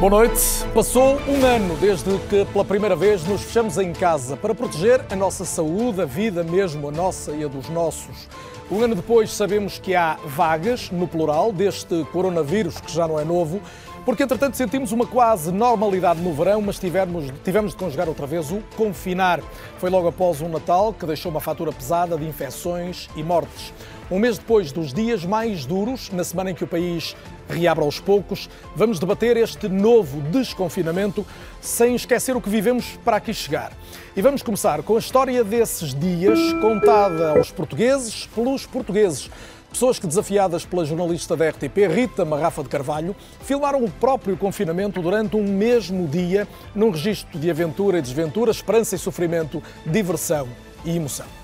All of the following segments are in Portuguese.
Boa noite. Passou um ano desde que pela primeira vez nos fechamos em casa para proteger a nossa saúde, a vida mesmo, a nossa e a dos nossos. Um ano depois sabemos que há vagas, no plural, deste coronavírus que já não é novo, porque entretanto sentimos uma quase normalidade no verão, mas tivemos, tivemos de conjugar outra vez o confinar. Foi logo após um Natal que deixou uma fatura pesada de infecções e mortes. Um mês depois dos dias mais duros, na semana em que o país reabre aos poucos, vamos debater este novo desconfinamento sem esquecer o que vivemos para aqui chegar. E vamos começar com a história desses dias contada aos portugueses pelos portugueses. Pessoas que, desafiadas pela jornalista da RTP, Rita Marrafa de Carvalho, filmaram o próprio confinamento durante um mesmo dia, num registro de aventura e desventura, esperança e sofrimento, diversão e emoção.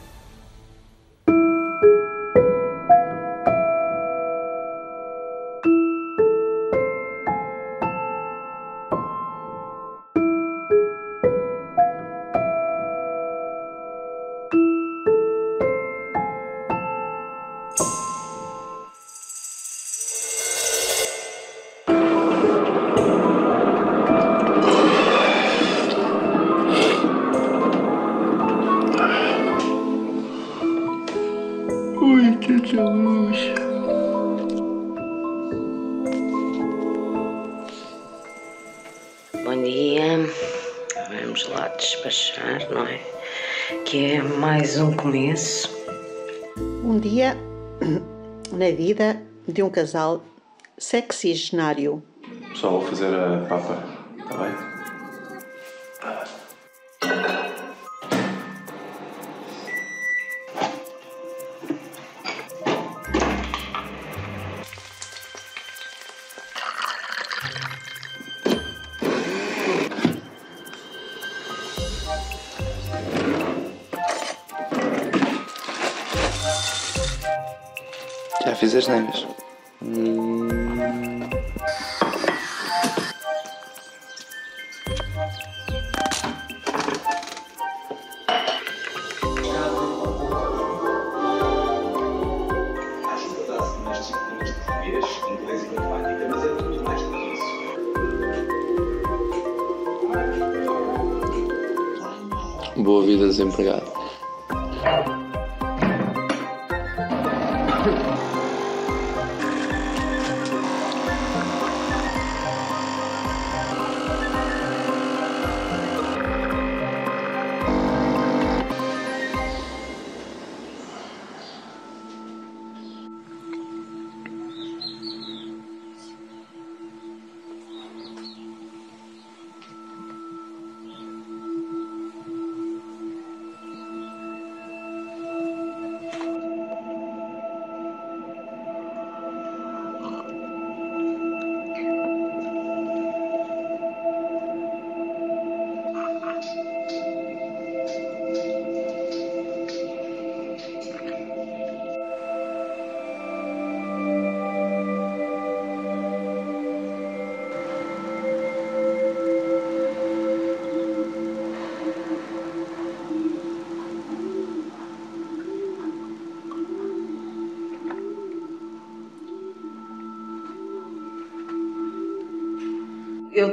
Mais um começo. Um dia na vida de um casal sexigenário. Só vou fazer a papa, está bem? Já fiz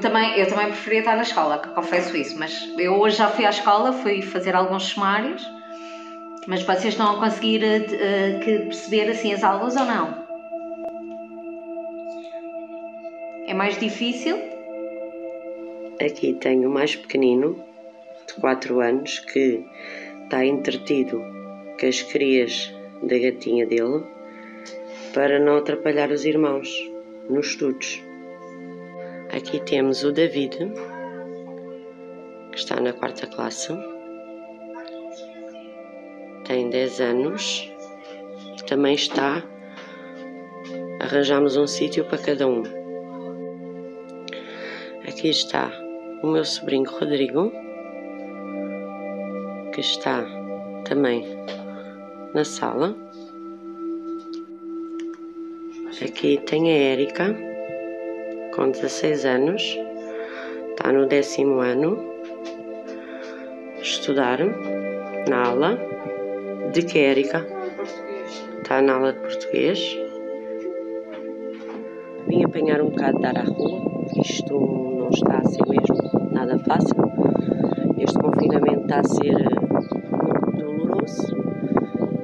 também, eu também preferia estar na escola, confesso isso, mas eu hoje já fui à escola, fui fazer alguns sumários, mas vocês estão a conseguir que perceber assim as aulas ou não? É mais difícil? Aqui tenho o mais pequenino, de 4 anos, que está entretido com as crias da gatinha dele para não atrapalhar os irmãos nos estudos. Aqui temos o David, que está na quarta classe, tem 10 anos também está. Arranjamos um sítio para cada um. Aqui está o meu sobrinho Rodrigo, que está também na sala. Aqui tem a Érica, com 16 anos, está no décimo ano, estudar na aula de que Érica? Está na aula de português. Vim apanhar um bocado de ar à rua, isto não está a ser mesmo nada fácil. Este confinamento está a ser muito doloroso.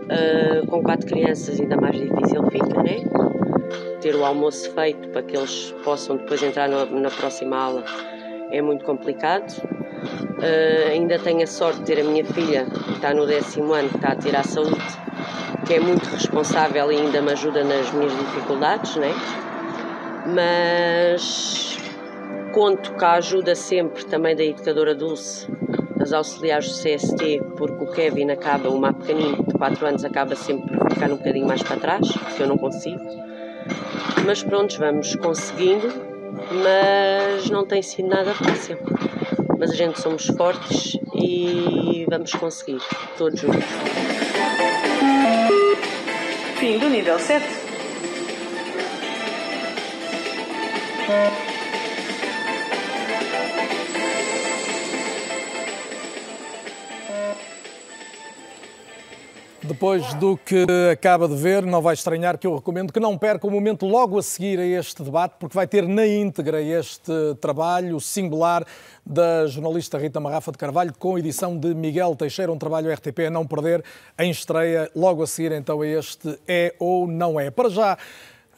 Uh, com quatro crianças ainda mais difícil fica, né? Ter o almoço feito para que eles possam depois entrar na, na próxima aula é muito complicado. Uh, ainda tenho a sorte de ter a minha filha, que está no décimo ano, que está a tirar saúde, que é muito responsável e ainda me ajuda nas minhas dificuldades, né? Mas conto com a ajuda sempre também da educadora Dulce, das auxiliares do CST, porque o Kevin acaba, o mais pequenino, de 4 anos, acaba sempre por ficar um bocadinho mais para trás, que eu não consigo. Mas pronto, vamos conseguindo, mas não tem sido nada fácil. Mas a gente somos fortes e vamos conseguir, todos juntos. Fim do nível 7. Depois do que acaba de ver, não vai estranhar que eu recomendo que não perca o momento logo a seguir a este debate, porque vai ter na íntegra este trabalho singular da jornalista Rita Marrafa de Carvalho, com edição de Miguel Teixeira, um trabalho RTP a não perder, em estreia logo a seguir então a este É ou Não É. Para já,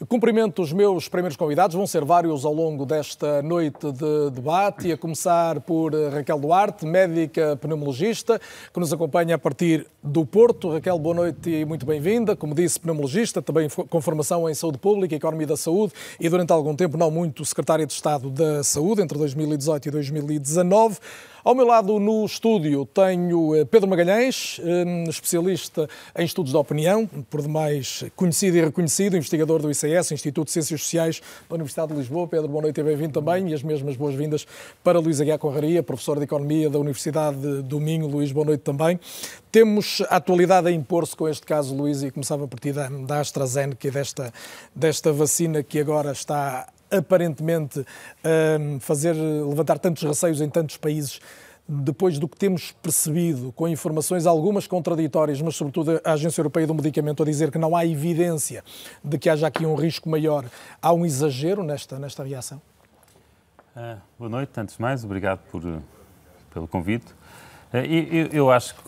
Cumprimento os meus primeiros convidados, vão ser vários ao longo desta noite de debate, a começar por Raquel Duarte, médica pneumologista, que nos acompanha a partir do Porto. Raquel, boa noite e muito bem-vinda. Como disse, pneumologista, também com formação em saúde pública, economia da saúde e durante algum tempo, não muito, secretária de Estado da Saúde, entre 2018 e 2019. Ao meu lado no estúdio tenho eh, Pedro Magalhães, eh, especialista em estudos da opinião, por demais conhecido e reconhecido, investigador do ICS, Instituto de Ciências Sociais da Universidade de Lisboa. Pedro, boa noite e bem-vindo também, e as mesmas boas-vindas para Luís Aguiar Conraria, professor de Economia da Universidade do Minho. Luís, boa noite também. Temos a atualidade a impor-se com este caso, Luís, e começava a partir da, da AstraZeneca e desta, desta vacina que agora está aparentemente um, fazer levantar tantos receios em tantos países depois do que temos percebido, com informações algumas contraditórias, mas sobretudo a Agência Europeia do Medicamento a dizer que não há evidência de que haja aqui um risco maior, há um exagero nesta, nesta reação? Uh, boa noite, antes de mais, obrigado por, pelo convite. Eu, eu, acho que,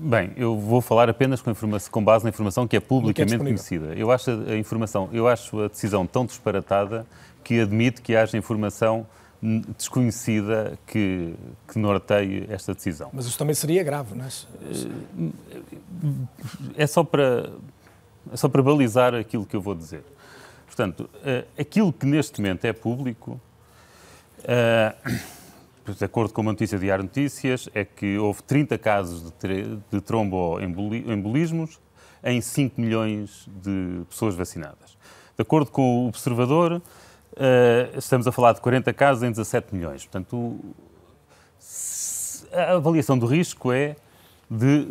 bem, eu vou falar apenas com, com base na informação que é publicamente que é conhecida. Eu acho a, informação, eu acho a decisão tão disparatada que admite que haja informação desconhecida que, que norteie esta decisão. Mas isso também seria grave, não é? É só para, é só para balizar aquilo que eu vou dizer. Portanto, eh, aquilo que neste momento é público, eh, de acordo com uma notícia de Diário Notícias, é que houve 30 casos de, de tromboembolismos em 5 milhões de pessoas vacinadas. De acordo com o Observador, Uh, estamos a falar de 40 casos em 17 milhões. Portanto, a avaliação do risco é de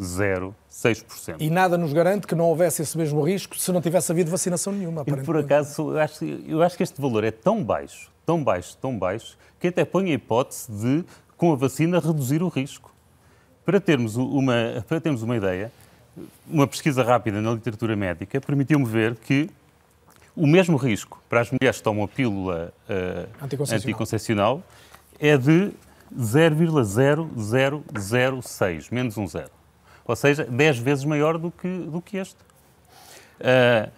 0,00006%. E nada nos garante que não houvesse esse mesmo risco se não tivesse havido vacinação nenhuma. E por acaso, eu acho, eu acho que este valor é tão baixo, tão baixo, tão baixo, que até põe a hipótese de, com a vacina, reduzir o risco. Para termos uma, para termos uma ideia, uma pesquisa rápida na literatura médica permitiu-me ver que o mesmo risco para as mulheres que tomam a pílula uh, anticoncepcional. anticoncepcional é de 0,0006, menos um zero. Ou seja, 10 vezes maior do que, do que este. Uh,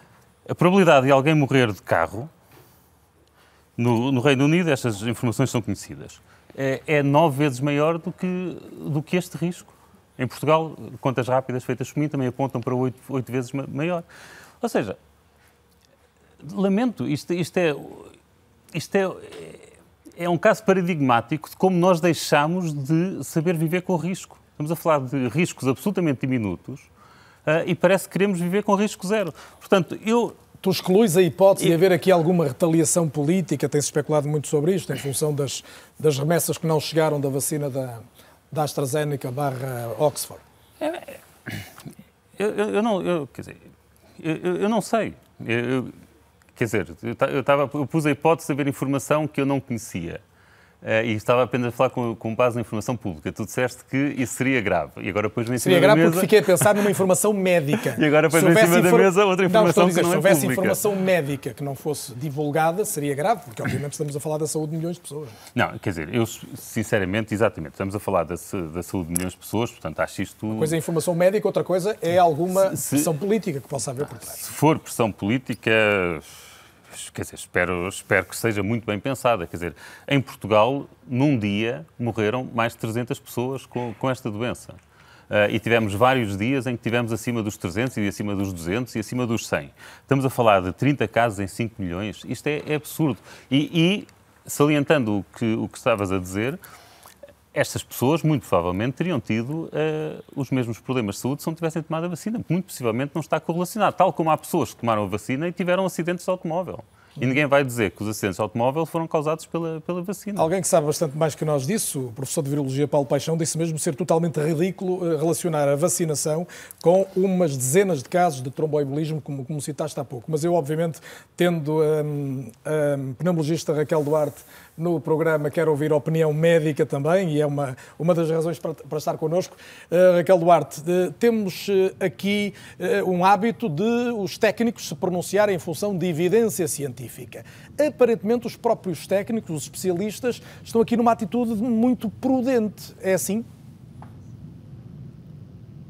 a probabilidade de alguém morrer de carro, no, no Reino Unido, estas informações são conhecidas, é, é nove vezes maior do que, do que este risco. Em Portugal, contas rápidas feitas por mim também apontam para oito, oito vezes maior. Ou seja, lamento, isto, isto, é, isto é, é um caso paradigmático de como nós deixamos de saber viver com o risco. Estamos a falar de riscos absolutamente diminutos uh, e parece que queremos viver com risco zero. Portanto, eu Tu excluís a hipótese de haver aqui alguma retaliação política, tem-se especulado muito sobre isto, em função das, das remessas que não chegaram da vacina da, da AstraZeneca barra Oxford? É, eu, eu, eu, não, eu, quer dizer, eu, eu não sei. Quer dizer, eu, tava, eu pus a hipótese de haver informação que eu não conhecia. Uh, e estava apenas a falar com, com base na informação pública. Tu disseste que isso seria grave. E agora depois em Seria grave mesa... porque fiquei a pensar numa informação médica. e agora depois em cima infor... da mesa outra informação não, dizer, que não Se é houvesse pública. informação médica que não fosse divulgada, seria grave, porque obviamente estamos a falar da saúde de milhões de pessoas. Não, quer dizer, eu sinceramente, exatamente, estamos a falar da, da saúde de milhões de pessoas, portanto acho isto... Uma coisa é informação médica, outra coisa é alguma se, pressão política que possa haver por trás. Se for pressão política quer dizer, espero, espero que seja muito bem pensada. Quer dizer, em Portugal, num dia, morreram mais de 300 pessoas com, com esta doença. Uh, e tivemos vários dias em que tivemos acima dos 300 e acima dos 200 e acima dos 100. Estamos a falar de 30 casos em 5 milhões. Isto é, é absurdo. E, e, salientando o que, o que estavas a dizer, estas pessoas, muito provavelmente, teriam tido uh, os mesmos problemas de saúde se não tivessem tomado a vacina. Muito possivelmente não está correlacionado. Tal como há pessoas que tomaram a vacina e tiveram acidentes de automóvel. E ninguém vai dizer que os acidentes de automóvel foram causados pela, pela vacina. Alguém que sabe bastante mais que nós disso, o professor de Virologia Paulo Paixão, disse mesmo ser totalmente ridículo eh, relacionar a vacinação com umas dezenas de casos de tromboembolismo, como, como citaste há pouco. Mas eu, obviamente, tendo a um, pneumologista Raquel Duarte no programa, quero ouvir a opinião médica também, e é uma, uma das razões para, para estar connosco. Uh, Raquel Duarte, uh, temos uh, aqui um hábito de os técnicos se pronunciarem em função de evidência científica. Aparentemente, os próprios técnicos, os especialistas, estão aqui numa atitude muito prudente. É assim?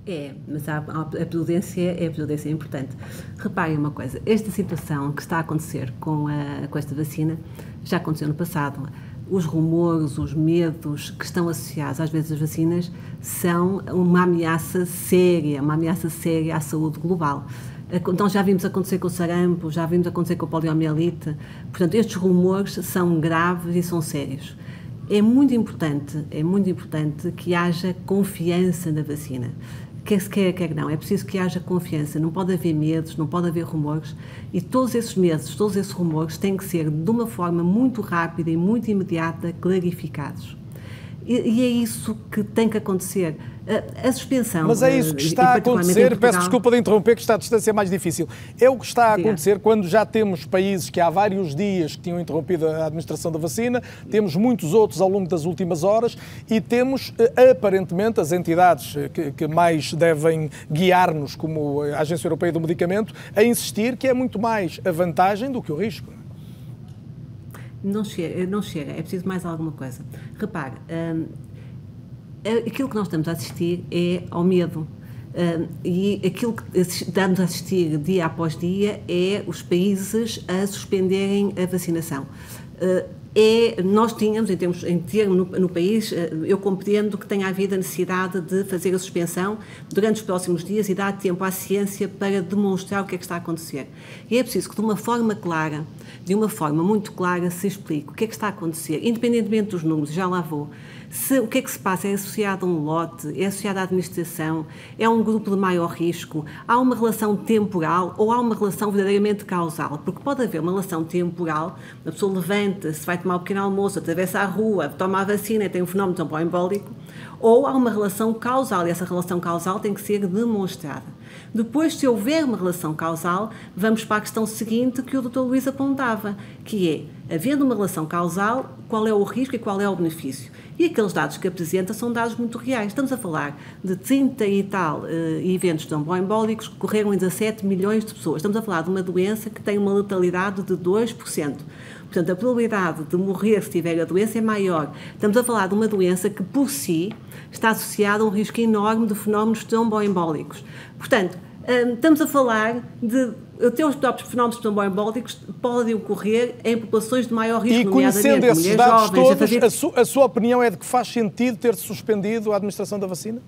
É, mas a, a, prudência a prudência é importante. Reparem uma coisa, esta situação que está a acontecer com, a, com esta vacina já aconteceu no passado. Os rumores, os medos que estão associados às vezes às vacinas são uma ameaça séria, uma ameaça séria à saúde global. Então já vimos acontecer com o sarampo, já vimos acontecer com a poliomielite. Portanto, estes rumores são graves e são sérios. É muito importante, é muito importante que haja confiança na vacina quer se quer, quer não, é preciso que haja confiança, não pode haver medos, não pode haver rumores. E todos esses medos, todos esses rumores têm que ser de uma forma muito rápida e muito imediata clarificados. E, é isso que tem que acontecer. A, a suspensão. Mas é isso que está a acontecer. Peço desculpa de interromper, que está a distância mais difícil. É o que está a acontecer quando já temos países que há vários dias que tinham interrompido a administração da vacina, temos muitos outros ao longo das últimas horas e temos, eh, aparentemente, as entidades eh, que, que mais devem guiar-nos, como a Agência Europeia do Medicamento, a insistir que é muito mais a vantagem do que o risco. Não chega, não chega, é preciso mais alguma coisa. Repare, hum, aquilo que nós estamos a assistir é ao medo. Hum, e aquilo que estamos a assistir dia após dia é os países a suspenderem a vacinação. Uh, é, nós tínhamos, em termos, em termos no, no, país, eh, eu compreendo que tenha havido a necessidade de fazer a suspensão durante os próximos dias e dar tempo à ciência para demonstrar o que é que está a acontecer. E é preciso que, de uma forma clara, de uma forma muito clara, se explique o que é que está a acontecer, independentemente dos números, já lá vou se o que é que se passa é associado a um lote, é associado à administração, é um grupo de maior risco, há uma relação temporal ou há uma relação verdadeiramente causal? Porque pode haver uma relação temporal, a pessoa levanta-se, vai tomar um pequeno almoço, atravessa a rua, toma a vacina tem um fenómeno tromboembólico, ou há uma relação causal e essa relação causal tem que ser demonstrada. Depois, se houver uma relação causal, vamos para a questão seguinte que o Dr. Luís apontava, que é, havendo uma relação causal, qual é o risco e qual é o benefício? E aqueles dados que apresenta são dados muito reais. Estamos a falar de 30 e tal uh, eventos tromboembólicos que ocorreram em 17 milhões de pessoas. Estamos a falar de uma doença que tem uma letalidade de 2%. Portanto, a probabilidade de morrer se tiver a doença é maior. Estamos a falar de uma doença que, por si, está associada a um risco enorme de fenómenos tromboembólicos. Portanto, hum, estamos a falar de até os próprios fenómenos tromboembólicos podem ocorrer em populações de maior risco, e conhecendo esses dados jovens, todos, a, fazer... a, su a, sua opinião é de que faz sentido ter suspendido a administração da vacina?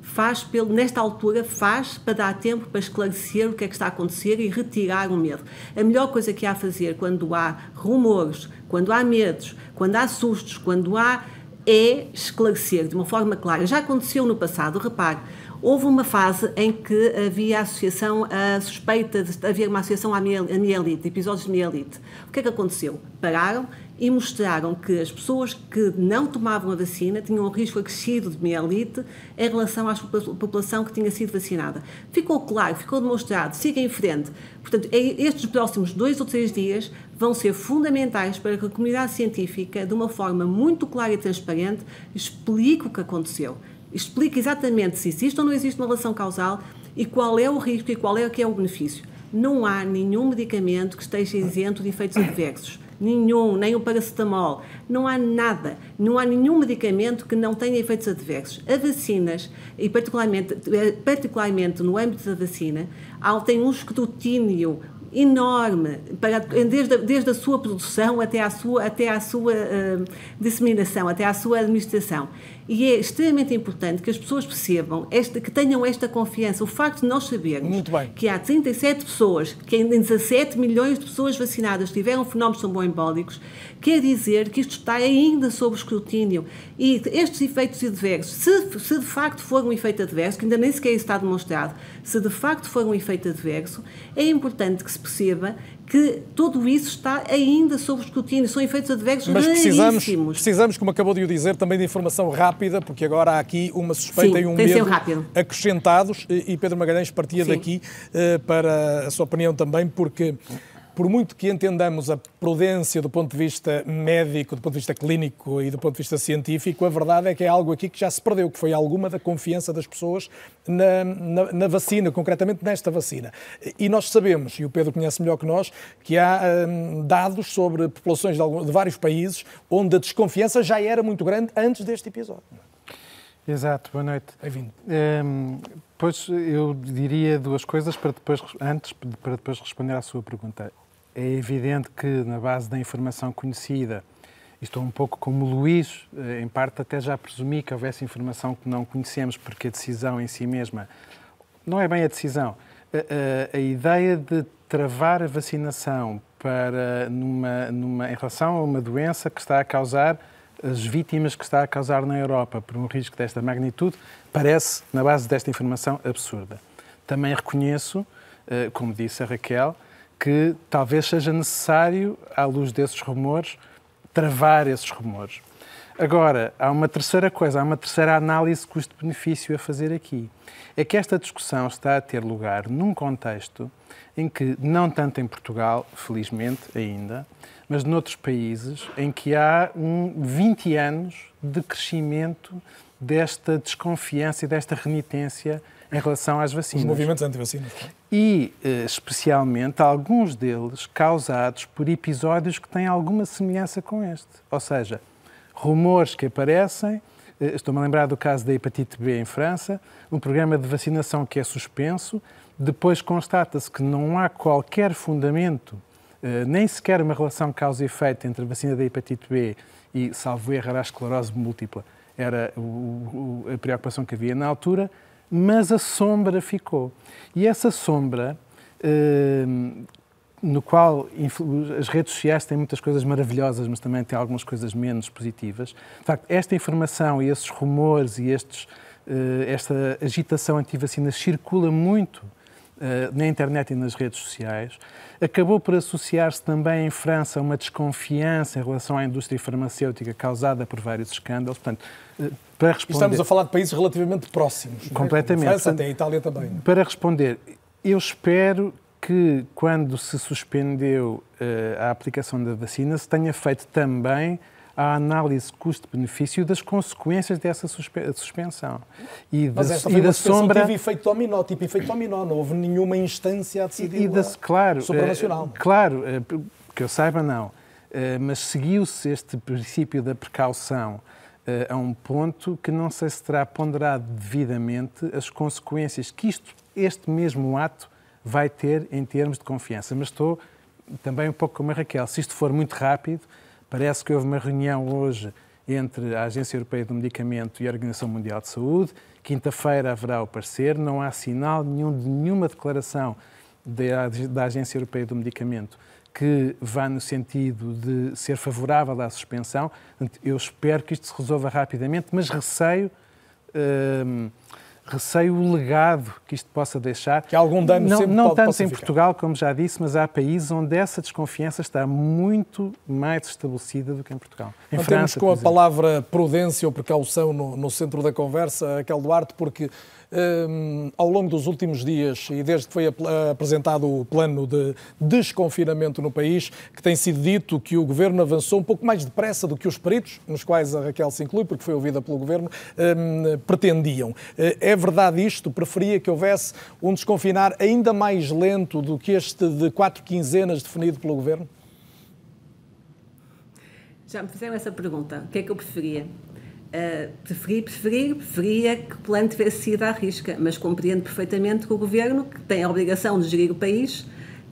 Faz, pelo, nesta altura, faz para dar tempo para esclarecer o que é que está a acontecer e retirar o medo. A melhor coisa que há a fazer quando há rumores, quando há medos, quando há sustos, quando há é esclarecer de uma forma clara. Já aconteceu no passado, repare, Houve uma fase em que havia associação, a suspeita de haver uma associação à mielite, episódios de mielite. O que é que aconteceu? Pararam e mostraram que as pessoas que não tomavam a vacina tinham um risco acrescido de mielite em relação à população que tinha sido vacinada. Ficou claro, ficou demonstrado, siga em frente. Portanto, é, estes próximos dois ou três dias vão ser fundamentais para que a comunidade científica, de uma forma muito clara e transparente, explique o que aconteceu. Explique exatamente se existe ou não existe uma relação causal e qual é o risco e qual é, que é o benefício. Não há nenhum medicamento que esteja isento de efeitos adversos nenhum, nem o paracetamol, não há nada, não há nenhum medicamento que não tenha efeitos adversos. As vacinas, e particularmente, eh, particularmente no âmbito da vacina, tem um escrutínio enorme, para, desde, desde a sua produção até à sua, até à sua uh, disseminação, até à sua administração. E é extremamente importante que as pessoas percebam, esta, que tenham esta confiança. O facto de nós sabermos que há 37 pessoas, que em 17 milhões de pessoas vacinadas tiveram fenómenos tromboembólicos, quer dizer que isto está ainda sob escrutínio. E estes efeitos adversos, se, se de facto for um efeito adverso, que ainda nem sequer está demonstrado, se de facto for um efeito adverso, é importante que se perceba que tudo isso está ainda sob escrutínio, são efeitos adversos Mas precisamos, precisamos, como acabou de o dizer, também de informação rápida, porque agora há aqui uma suspeita Sim, e um medo acrescentados, e Pedro Magalhães partia Sim. daqui uh, para a sua opinião também, porque por muito que entendamos a prudência do ponto de vista médico, do ponto de vista clínico e do ponto de vista científico, a verdade é que é algo aqui que já se perdeu, que foi alguma da confiança das pessoas na, na, na vacina, concretamente nesta vacina. E nós sabemos, e o Pedro conhece melhor que nós, que há hum, dados sobre populações de, algum, de vários países onde a desconfiança já era muito grande antes deste episódio. Exato, boa noite. Bem-vindo. Um, pois eu diria duas coisas para depois, antes, para depois responder à sua pergunta. É evidente que, na base da informação conhecida, estou um pouco como o Luís, eh, em parte até já presumi que houvesse informação que não conhecemos, porque a decisão em si mesma não é bem a decisão. A, a, a ideia de travar a vacinação para numa, numa, em relação a uma doença que está a causar as vítimas que está a causar na Europa por um risco desta magnitude parece, na base desta informação, absurda. Também reconheço, eh, como disse a Raquel, que talvez seja necessário, à luz desses rumores, travar esses rumores. Agora, há uma terceira coisa, há uma terceira análise custo-benefício a fazer aqui. É que esta discussão está a ter lugar num contexto em que, não tanto em Portugal, felizmente ainda, mas noutros países, em que há um 20 anos de crescimento desta desconfiança e desta renitência em relação às vacinas. Os movimentos anti-vacinas. E, eh, especialmente, alguns deles causados por episódios que têm alguma semelhança com este. Ou seja, rumores que aparecem. Eh, estou-me a lembrar do caso da hepatite B em França, um programa de vacinação que é suspenso. Depois constata-se que não há qualquer fundamento, eh, nem sequer uma relação causa e efeito entre a vacina da hepatite B e, salvo erro, a esclerose múltipla. Era a preocupação que havia na altura mas a sombra ficou. E essa sombra, eh, no qual as redes sociais têm muitas coisas maravilhosas, mas também têm algumas coisas menos positivas. De facto, esta informação e esses rumores e estes, eh, esta agitação anti-vacina circula muito eh, na internet e nas redes sociais. Acabou por associar-se também em França uma desconfiança em relação à indústria farmacêutica causada por vários escândalos. Portanto, para responder... Estamos a falar de países relativamente próximos. É? Completamente. A França, até a Itália também. Para responder, eu espero que quando se suspendeu uh, a aplicação da vacina se tenha feito também a análise custo-benefício das consequências dessa suspensão. E Mas esta foi e da sombra teve efeito dominó, tipo efeito dominó, não houve nenhuma instância a decidir e, e claro, supranacional. Uh, claro, uh, que eu saiba não, mas seguiu-se este princípio da precaução a um ponto que não sei se terá ponderado devidamente as consequências que isto, este mesmo ato vai ter em termos de confiança. Mas estou também um pouco como a Raquel, se isto for muito rápido, Parece que houve uma reunião hoje entre a Agência Europeia do Medicamento e a Organização Mundial de Saúde. Quinta-feira haverá o parecer. Não há sinal nenhum de nenhuma declaração da Agência Europeia do Medicamento que vá no sentido de ser favorável à suspensão. Eu espero que isto se resolva rapidamente, mas receio, hum, receio o legado que isto possa deixar. Que algum dano não, não tanto em. Portugal, como já disse, mas há países onde essa desconfiança está muito mais estabelecida do que em Portugal. Em Mantemos França, com a exemplo. palavra prudência ou precaução no, no centro da conversa, Raquel Duarte, porque hum, ao longo dos últimos dias e desde que foi ap- apresentado o plano de desconfinamento no país, que tem sido dito que o Governo avançou um pouco mais depressa do que os peritos, nos quais a Raquel se inclui, porque foi ouvida pelo Governo, hum, pretendiam. Eh, É verdade isto? Preferia que houvesse um desconfinar ainda mais lento do que este de quatro quinzenas definido pelo Governo? Já me fizeram essa pergunta. O que é que eu preferia? Preferi, preferi, preferia que o plano tivesse sido à risca, mas compreendo perfeitamente que o Governo, que tem a obrigação de gerir o país,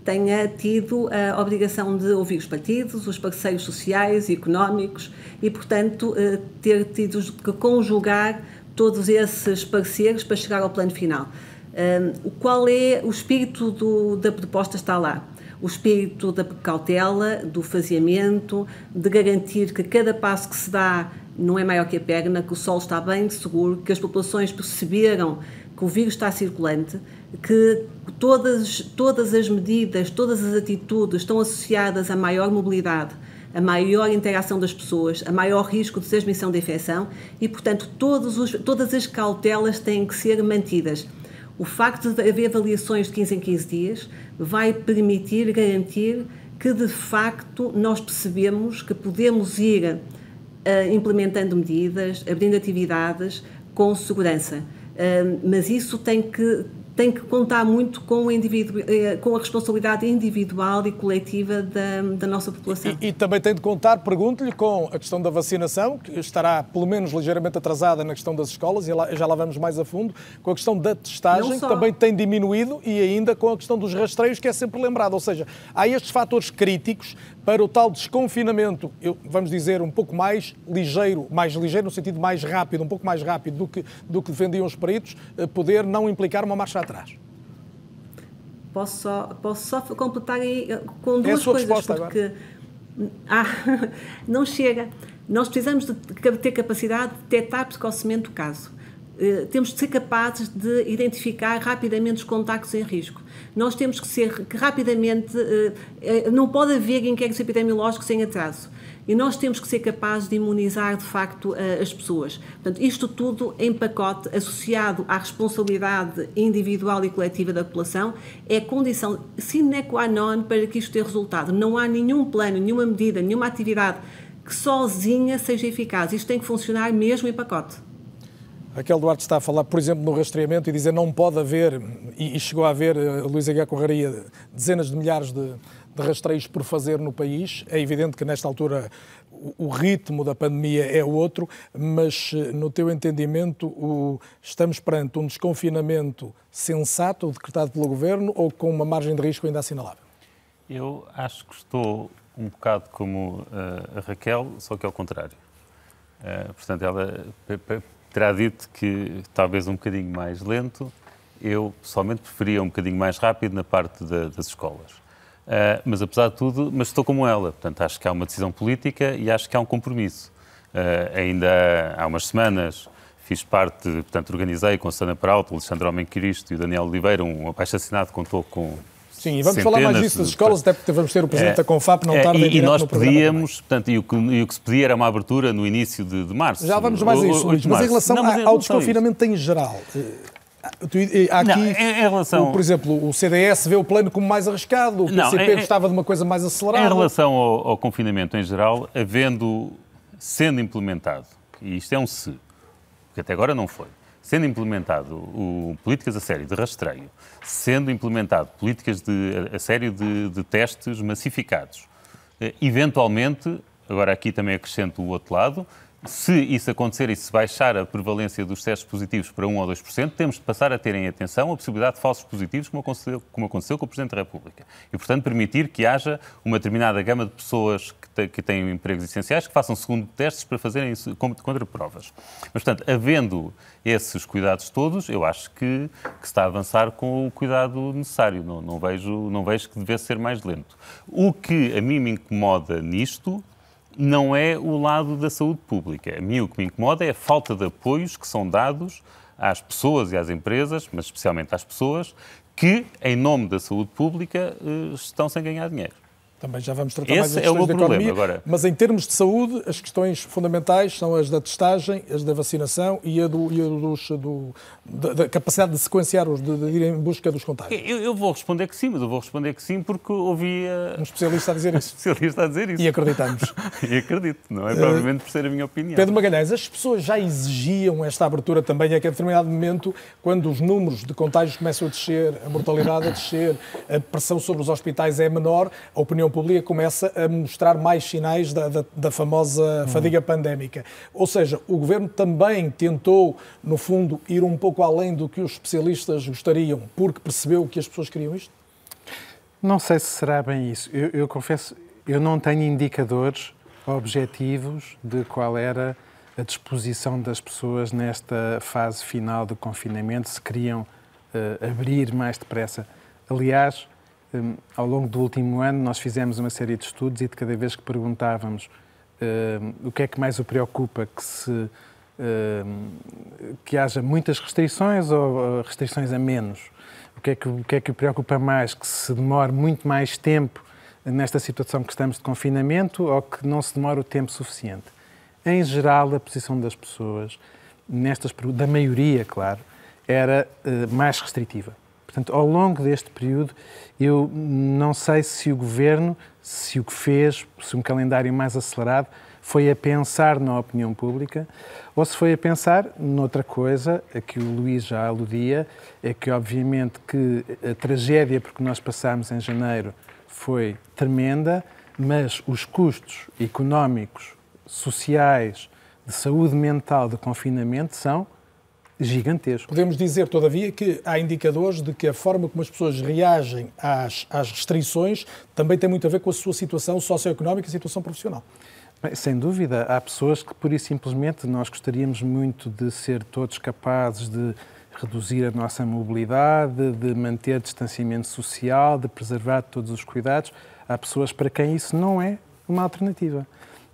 tenha tido a obrigação de ouvir os partidos, os parceiros sociais e económicos e, portanto, uh, ter tido que conjugar todos esses parceiros para chegar ao plano final. Uh, qual é o espírito do, da proposta está lá? o espírito da cautela, do faseamento, de garantir que cada passo que se dá não é maior que a perna, que o sol está bem seguro, que as populações perceberam que o vírus está circulante, que todas, todas as medidas, todas as atitudes estão associadas a maior mobilidade, a maior interação das pessoas, a maior risco de transmissão da infecção e, portanto, todos os, todas as cautelas têm que ser mantidas. O facto de haver avaliações de 15 em 15 dias vai permitir garantir que, de facto, nós percebemos que podemos ir implementando medidas, abrindo atividades com segurança. Uh, mas isso tem que, tem que contar muito com, o indivíduo, uh, com a responsabilidade individual e coletiva da, da nossa população. E, e, também tem de contar, pergunto-lhe, com a questão da vacinação, que estará pelo menos ligeiramente atrasada na questão das escolas, e lá, já lá vamos mais a fundo, com a questão da testagem, que também tem diminuído, e ainda com a questão dos rastreios, que é sempre lembrado. Ou seja, há estes fatores críticos para o tal desconfinamento, eu, vamos dizer, um pouco mais ligeiro, mais ligeiro no sentido mais rápido, um pouco mais rápido do que, do que defendiam os peritos, poder não implicar uma marcha atrás. Posso só, posso só completar aí com duas é a coisas, porque agora. Ah, não chega. Nós precisamos de ter capacidade de detectar precocemente o caso. Uh, temos de ser capazes de identificar rapidamente os contactos em risco. Nós temos que ser que rapidamente, uh, uh, não pode haver inquéritos epidemiológicos sem atraso. E nós temos que ser capazes de imunizar, de facto, as pessoas. Portanto, isto tudo em pacote, associado à responsabilidade individual e coletiva da população, é condição sine qua non para que isto tenha resultado. Não há nenhum plano, nenhuma medida, nenhuma atividade que sozinha seja eficaz. Isto tem que funcionar mesmo em pacote. Raquel Duarte está a falar, por exemplo, no rastreamento e dizer não pode haver, e, chegou a haver, Luísa Guia Correria, dezenas de milhares de, de rastreios por fazer no país. É evidente que nesta altura o, ritmo da pandemia é outro, mas no teu entendimento o, estamos perante um desconfinamento sensato decretado pelo Governo ou com uma margem de risco ainda assinalável? Eu acho que estou um bocado como uh, a Raquel, só que ao contrário. Uh, portanto, ela terá dito que talvez um bocadinho mais lento. Eu, pessoalmente, preferia um bocadinho mais rápido na parte da, das escolas. Uh, mas, apesar de tudo, mas estou como ela. Portanto, acho que há uma decisão política e acho que há um compromisso. Uh, ainda há umas semanas fiz parte, portanto, organizei com a Sana Peralta, o Alexandre Homem Cristo e o Daniel Oliveira um abaixo-assinado contou com Sim, e vamos falar mais disso das escolas, até porque vamos ter o Presidente é, da Confap não tarde é, em E nós pedíamos, portanto, e o, que, e o que se pedia era uma abertura no início de, de março. Já vamos mais a isso, Luís, mas em relação não, mas ao, desconfinamento em geral, há aqui, não, em, relação... o, por exemplo, o CDS vê o plano como mais arriscado, o PCP não, gostava de uma coisa mais acelerada. Em relação ao, ao confinamento em geral, havendo, sendo implementado, e isto é um se, porque até agora não foi, sendo implementado o, políticas a sério de rastreio, sendo implementado políticas de, a, sério de, de testes massificados, eh, eventualmente, agora aqui também acrescento o outro lado, se isso acontecer e se baixar a prevalência dos testes positivos para 1 ou 2%, temos de passar a ter em atenção a possibilidade de falsos positivos, como aconteceu, como aconteceu com o Presidente da República. E, portanto, permitir que haja uma determinada gama de pessoas que, têm empregos essenciais que façam segundo testes para fazerem contra-provas. Mas, portanto, havendo esses cuidados todos, eu acho que, que está a avançar com o cuidado necessário. Não, não, vejo, não vejo que devesse ser mais lento. O que a mim me incomoda nisto não é o lado da saúde pública. A mim o que me incomoda é a falta de apoios que são dados às pessoas e às empresas, mas especialmente às pessoas, que, em nome da saúde pública, eh, estão sem ganhar dinheiro. Também já vamos tratar Esse mais das é questões meu da problema economia, agora. mas em termos de saúde, as questões fundamentais são as da testagem, as da vacinação e a, do, e a dos, do, da, da capacidade de sequenciar, os, de, de ir em busca dos contágios. Eu, eu vou responder que sim, mas eu vou responder que sim porque ouvi um especialista a dizer isso. um especialista a dizer isso. E acreditamos. e acredito, não é provavelmente por ser a minha opinião. Pedro Magalhães, as pessoas já exigiam esta abertura também, é que a determinado momento, quando os números de contágios começam a descer, a mortalidade a descer, a pressão sobre os hospitais é menor, a opinião pública começa a mostrar mais sinais da, da, da famosa fadiga pandémica. Ou seja, o governo também tentou, no fundo, ir um pouco além do que os especialistas gostariam, porque percebeu que as pessoas queriam isto? Não sei se será bem isso. Eu, eu confesso, eu não tenho indicadores objetivos de qual era a disposição das pessoas nesta fase final do confinamento, se queriam uh, abrir mais depressa. Aliás, um, ao longo do último ano, nós fizemos uma série de estudos e de cada vez que perguntávamos uh, o que é que mais o preocupa, que se uh, que haja muitas restrições ou restrições a menos, o que é que, o que é que preocupa mais, que se demore muito mais tempo nesta situação que estamos de confinamento ou que não se demora o tempo suficiente. Em geral, a posição das pessoas, nestas, da maioria, claro, era mais restritiva. Portanto, ao longo deste período, eu não sei se o governo, se o que fez, se um calendário mais acelerado, foi a pensar na opinião pública ou se foi a pensar noutra coisa, a que o Luís já aludia, é que obviamente que a tragédia porque nós passámos em janeiro foi tremenda, mas os custos económicos, sociais, de saúde mental, de confinamento são gigantescos. Podemos dizer, todavia, que há indicadores de que a forma como as pessoas reagem às, às restrições também tem muito a ver com a sua situação socioeconómica e situação profissional. Bem, sem dúvida, há pessoas que, por isso simplesmente, nós gostaríamos muito de ser todos capazes de reduzir a nossa mobilidade, de manter distanciamento social, de preservar todos os cuidados. Há pessoas para quem isso não é uma alternativa.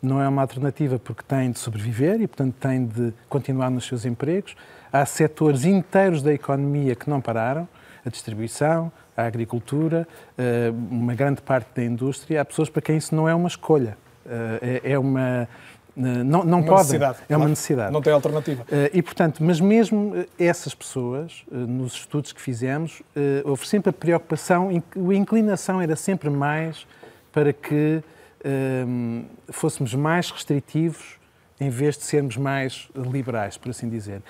Não é uma alternativa porque têm de sobreviver e, portanto, têm de continuar nos seus empregos. Há setores inteiros da economia que não pararam, a distribuição, a agricultura, eh, uma grande parte da indústria. Há pessoas para quem isso não é uma escolha. Eh, é, é uma não, não uma podem. É claro. uma necessidade. Não tem alternativa. E, portanto, mas mesmo essas pessoas, nos estudos que fizemos, houve sempre a preocupação, a inclinação era sempre mais para que um, fôssemos mais restritivos em vez de sermos mais liberais, por assim dizer.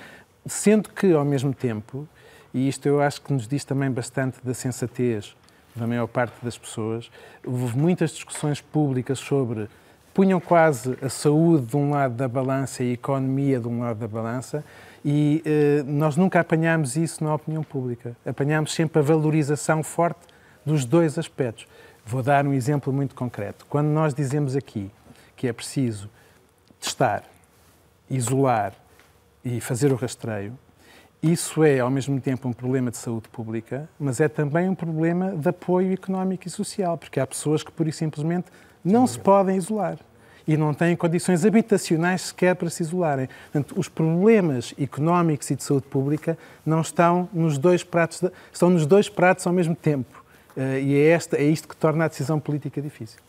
Sendo que, ao mesmo tempo, e isto eu acho que nos diz também bastante da sensatez da maior parte das pessoas, houve muitas discussões públicas sobre punham quase a saúde de um lado da balança e a economia de um lado da balança e eh, nós nunca apanhámos isso na opinião pública. Apanhámos sempre a valorização forte dos dois aspectos. Vou dar um exemplo muito concreto. Quando nós dizemos aqui que é preciso testar, isolar e fazer o rastreio, isso é, ao mesmo tempo, um problema de saúde pública, mas é também um problema de apoio económico e social, porque há pessoas que, pura e simplesmente, não se podem isolar e não têm condições habitacionais sequer para se isolarem. Portanto, os problemas económicos e de saúde pública não estão nos dois pratos, de, estão nos dois pratos ao mesmo tempo. Uh, e é, esta, é isto que torna a decisão política difícil.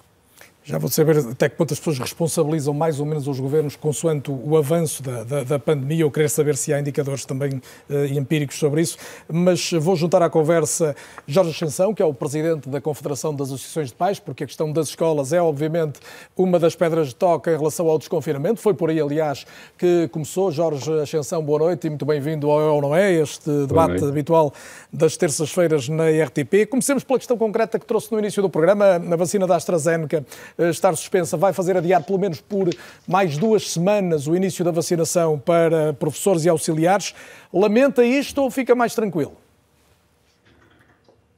Já vou saber até que ponto as pessoas responsabilizam mais ou menos os governos consoante o avanço da, da, da pandemia. Eu queria saber se há indicadores também uh, empíricos sobre isso. Mas vou juntar à conversa Jorge Ascensão, que é o presidente da Confederação das Associações de Pais, porque a questão das escolas é, obviamente, uma das pedras de toque em relação ao desconfinamento. Foi por aí, aliás, que começou. Jorge Ascensão, boa noite e muito bem-vindo ao Eu Não É, este debate habitual das terças-feiras na RTP. Comecemos pela questão concreta que trouxe no início do programa, na vacina da AstraZeneca estar suspensa vai fazer adiar pelo menos por mais duas semanas o início da vacinação para professores e auxiliares. Lamenta isto ou fica mais tranquilo?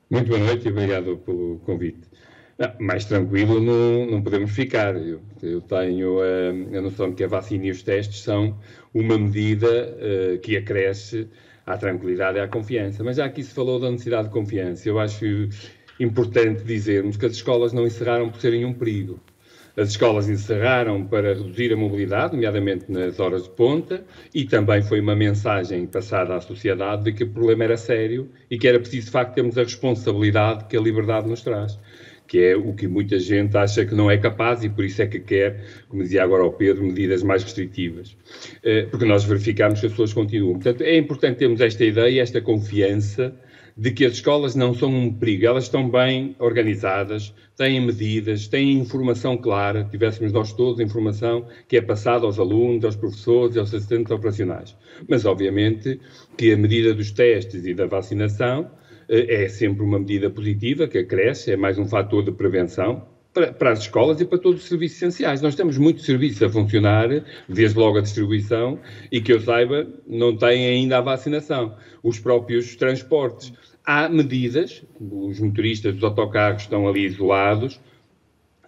Muito boa noite e obrigado pelo convite. Não, mais tranquilo não, não podemos ficar. Eu, eu tenho a, a, noção de que a vacina e os testes são uma medida uh, que acresce à tranquilidade e à confiança. Mas já aqui se falou da necessidade de confiança. Eu acho importante dizermos que as escolas não encerraram por serem um perigo. As escolas encerraram para reduzir a mobilidade, nomeadamente nas horas de ponta, e também foi uma mensagem passada à sociedade de que o problema era sério e que era preciso, de facto, termos a responsabilidade que a liberdade nos traz que é o que muita gente acha que não é capaz e por isso é que quer, como dizia agora o Pedro, medidas mais restritivas. Eh, porque nós verificamos que as pessoas continuam. Portanto, é importante termos esta ideia, esta confiança de que as escolas não são um perigo, elas estão bem organizadas, têm medidas, têm informação clara, tivéssemos nós todos informação que é passada aos alunos, aos professores e aos assistentes operacionais. Mas, obviamente, que a medida dos testes e da vacinação eh, é sempre uma medida positiva que acresce, é mais um fator de prevenção para, para, as escolas e para todos os serviços essenciais. Nós temos muitos serviços a funcionar, desde logo a distribuição, e que eu saiba, não têm ainda a vacinação. Os próprios transportes. Há medidas, os motoristas dos autocarros estão ali isolados,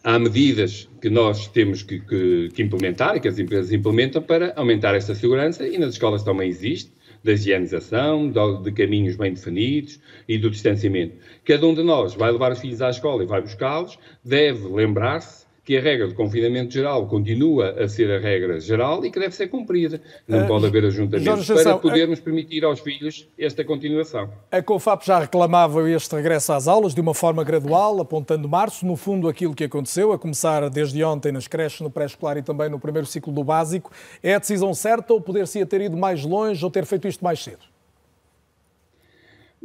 há medidas que nós temos que, que, que implementar que as empresas implementam para aumentar esta segurança e nas escolas também existe da higienização, de, caminhos bem definidos e do distanciamento. Cada um de nós vai levar os filhos à escola e vai buscá-los, deve lembrar-se que a regra de confinamento geral continua a ser a regra geral e que deve ser cumprida. Não uh, pode haver ajuntamentos para podermos permitir aos filhos esta continuação. A COFAP já reclamava este regresso às aulas de uma forma gradual, apontando março. No fundo, aquilo que aconteceu, a começar desde ontem nas creches, no pré-escolar e também no primeiro ciclo do básico, é a decisão certa ou poder-se ter ido mais longe ou ter feito isto mais cedo?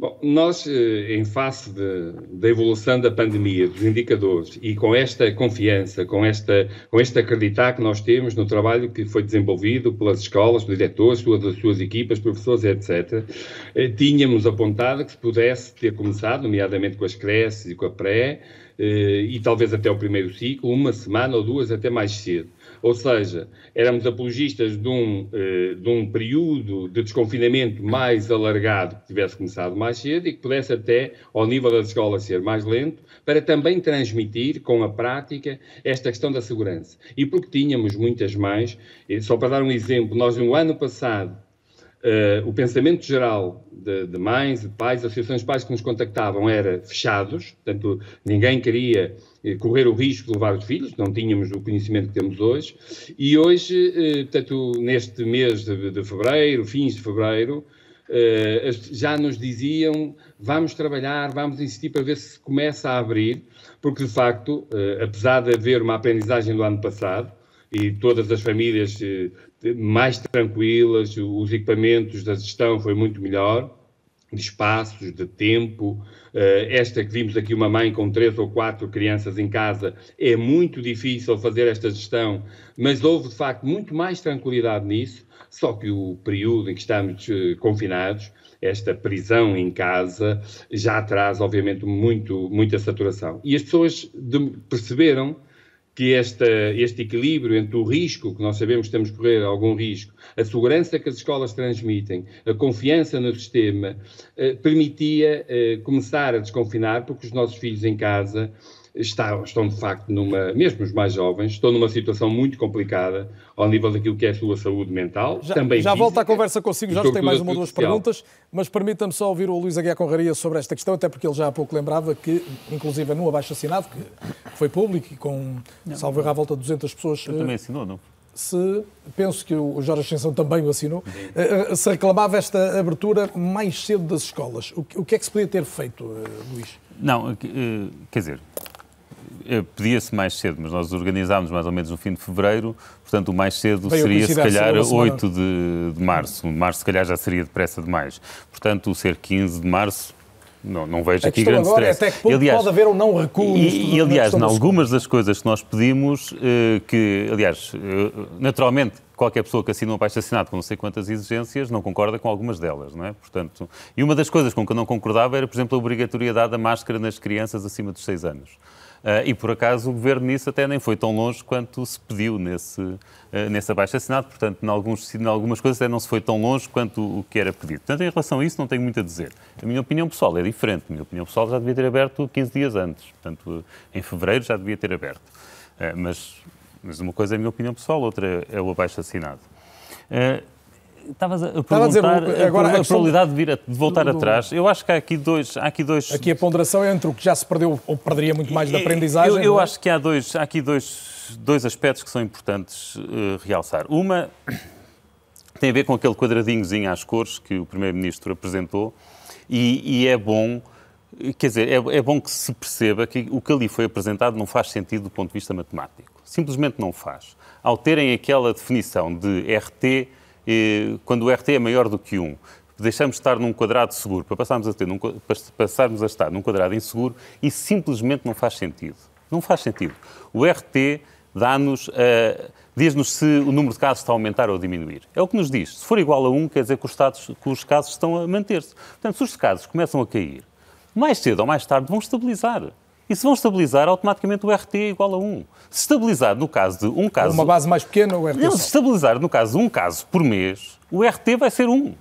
Bom, nós, eh, em face da evolução da pandemia, dos indicadores, e com esta confiança, com, esta, com este acreditar que nós temos no trabalho que foi desenvolvido pelas escolas, pelos diretores, pelas suas equipas, professores, etc., eh, tínhamos apontado que se pudesse ter começado, nomeadamente com as creches e com a pré, e talvez até o primeiro ciclo, uma semana ou duas até mais cedo. Ou seja, éramos apologistas de um, eh, de um período de desconfinamento mais alargado, que tivesse começado mais cedo e que pudesse até, ao nível das escolas, ser mais lento, para também transmitir com a prática esta questão da segurança. E porque tínhamos muitas mais, eh, só para dar um exemplo, nós no ano passado Uh, o pensamento geral de, de, mães, de pais, associações de pais que nos contactavam era fechados, portanto, ninguém queria eh, correr o risco de levar os filhos, não tínhamos o conhecimento que temos hoje, e hoje, uh, portanto, neste mês de, de, fevereiro, fins de fevereiro, já nos diziam vamos trabalhar, vamos insistir para ver se começa a abrir, porque de facto, apesar de haver uma aprendizagem do ano passado, e todas as famílias mais tranquilas, os equipamentos da gestão foi muito melhor, de espaços, de tempo. Uh, esta que vimos aqui, uma mãe com três ou quatro crianças em casa, é muito difícil fazer esta gestão, mas houve de facto muito mais tranquilidade nisso. Só que o período em que estamos uh, confinados, esta prisão em casa, já traz, obviamente, muito, muita saturação. E as pessoas perceberam que esta, este equilíbrio entre o risco, que nós sabemos que temos que correr algum risco, a segurança que as escolas transmitem, a confiança no sistema, eh, permitia eh, começar a desconfinar, porque os nossos filhos em casa está, estão de facto numa, mesmo os mais jovens, estão numa situação muito complicada ao nível daquilo que é a sua saúde mental. Já, também já volto à conversa consigo, já tem mais uma ou duas social. perguntas, mas permita-me só ouvir o Luís Aguiar Conraria sobre esta questão, até porque ele já há pouco lembrava que, inclusive no abaixo assinado, que foi público e com, salvo errar, à volta de 200 pessoas... Eu também assinou, não? se, penso que o Jorge Ascensão também o assinou, eh, eh, se reclamava esta abertura mais cedo das escolas. O que é que se podia ter feito, eh, Luís? Não, quer dizer, Pedia-se mais cedo, mas nós organizámos mais ou menos no fim de fevereiro, portanto o mais cedo Bem, seria se calhar 8 de, de março. O de março se calhar já seria depressa demais. Portanto, o ser 15 de março não, não vejo a aqui grande agora stress. É até que ponto aliás, pode haver ou não recuo E, e aliás, em algumas das coisas que nós pedimos, eh, que, aliás, eh, naturalmente, qualquer pessoa que assina um abaixo assinado com não sei quantas exigências não concorda com algumas delas, não é? Portanto, e uma das coisas com que eu não concordava era, por exemplo, a obrigatoriedade da máscara nas crianças acima dos 6 anos. Uh, e por acaso o governo nisso até nem foi tão longe quanto se pediu nesse, uh, nesse abaixo assinado, portanto, em, alguns, em algumas coisas até não se foi tão longe quanto o que era pedido. Portanto, em relação a isso, não tenho muito a dizer. A minha opinião pessoal é diferente. A minha opinião pessoal já devia ter aberto 15 dias antes, portanto, em fevereiro já devia ter aberto. Mas, mas uma coisa é a minha opinião pessoal, outra é o abaixo assinado. Estavas a perguntar a, dizer, agora, a, a probabilidade de, vir a, de voltar do, atrás. Eu acho que há aqui dois, há aqui dois. Aqui a ponderação é entre o que já se perdeu ou perderia muito mais da aprendizagem. Eu, eu é? acho que há dois, há aqui dois dois, aspectos que são importantes uh, realçar. Uma tem a ver com aquele quadradinhozinho às cores que o Primeiro-Ministro apresentou e, e, é bom, quer dizer, é, é, bom que se perceba que o que ali foi apresentado não faz sentido do ponto de vista matemático. Simplesmente não faz. Ao terem aquela definição de RT, quando o RT é maior do que 1, deixamos de estar num quadrado seguro para passarmos a, ter num, passarmos a estar num quadrado inseguro, isso simplesmente não faz sentido. Não faz sentido. O RT dá-nos, uh, diz-nos se o número de casos está a aumentar ou a diminuir. É o que nos diz. Se for igual a 1, quer dizer que os, estados, que os casos estão a manter-se. Portanto, se os casos começam a cair, mais cedo ou mais tarde vão estabilizar. E se vão estabilizar, automaticamente o RT é igual a 1. Se estabilizar no caso de um caso... Uma base mais pequena, o RT Não, se estabilizar no caso de um caso por mês, o RT vai ser 1.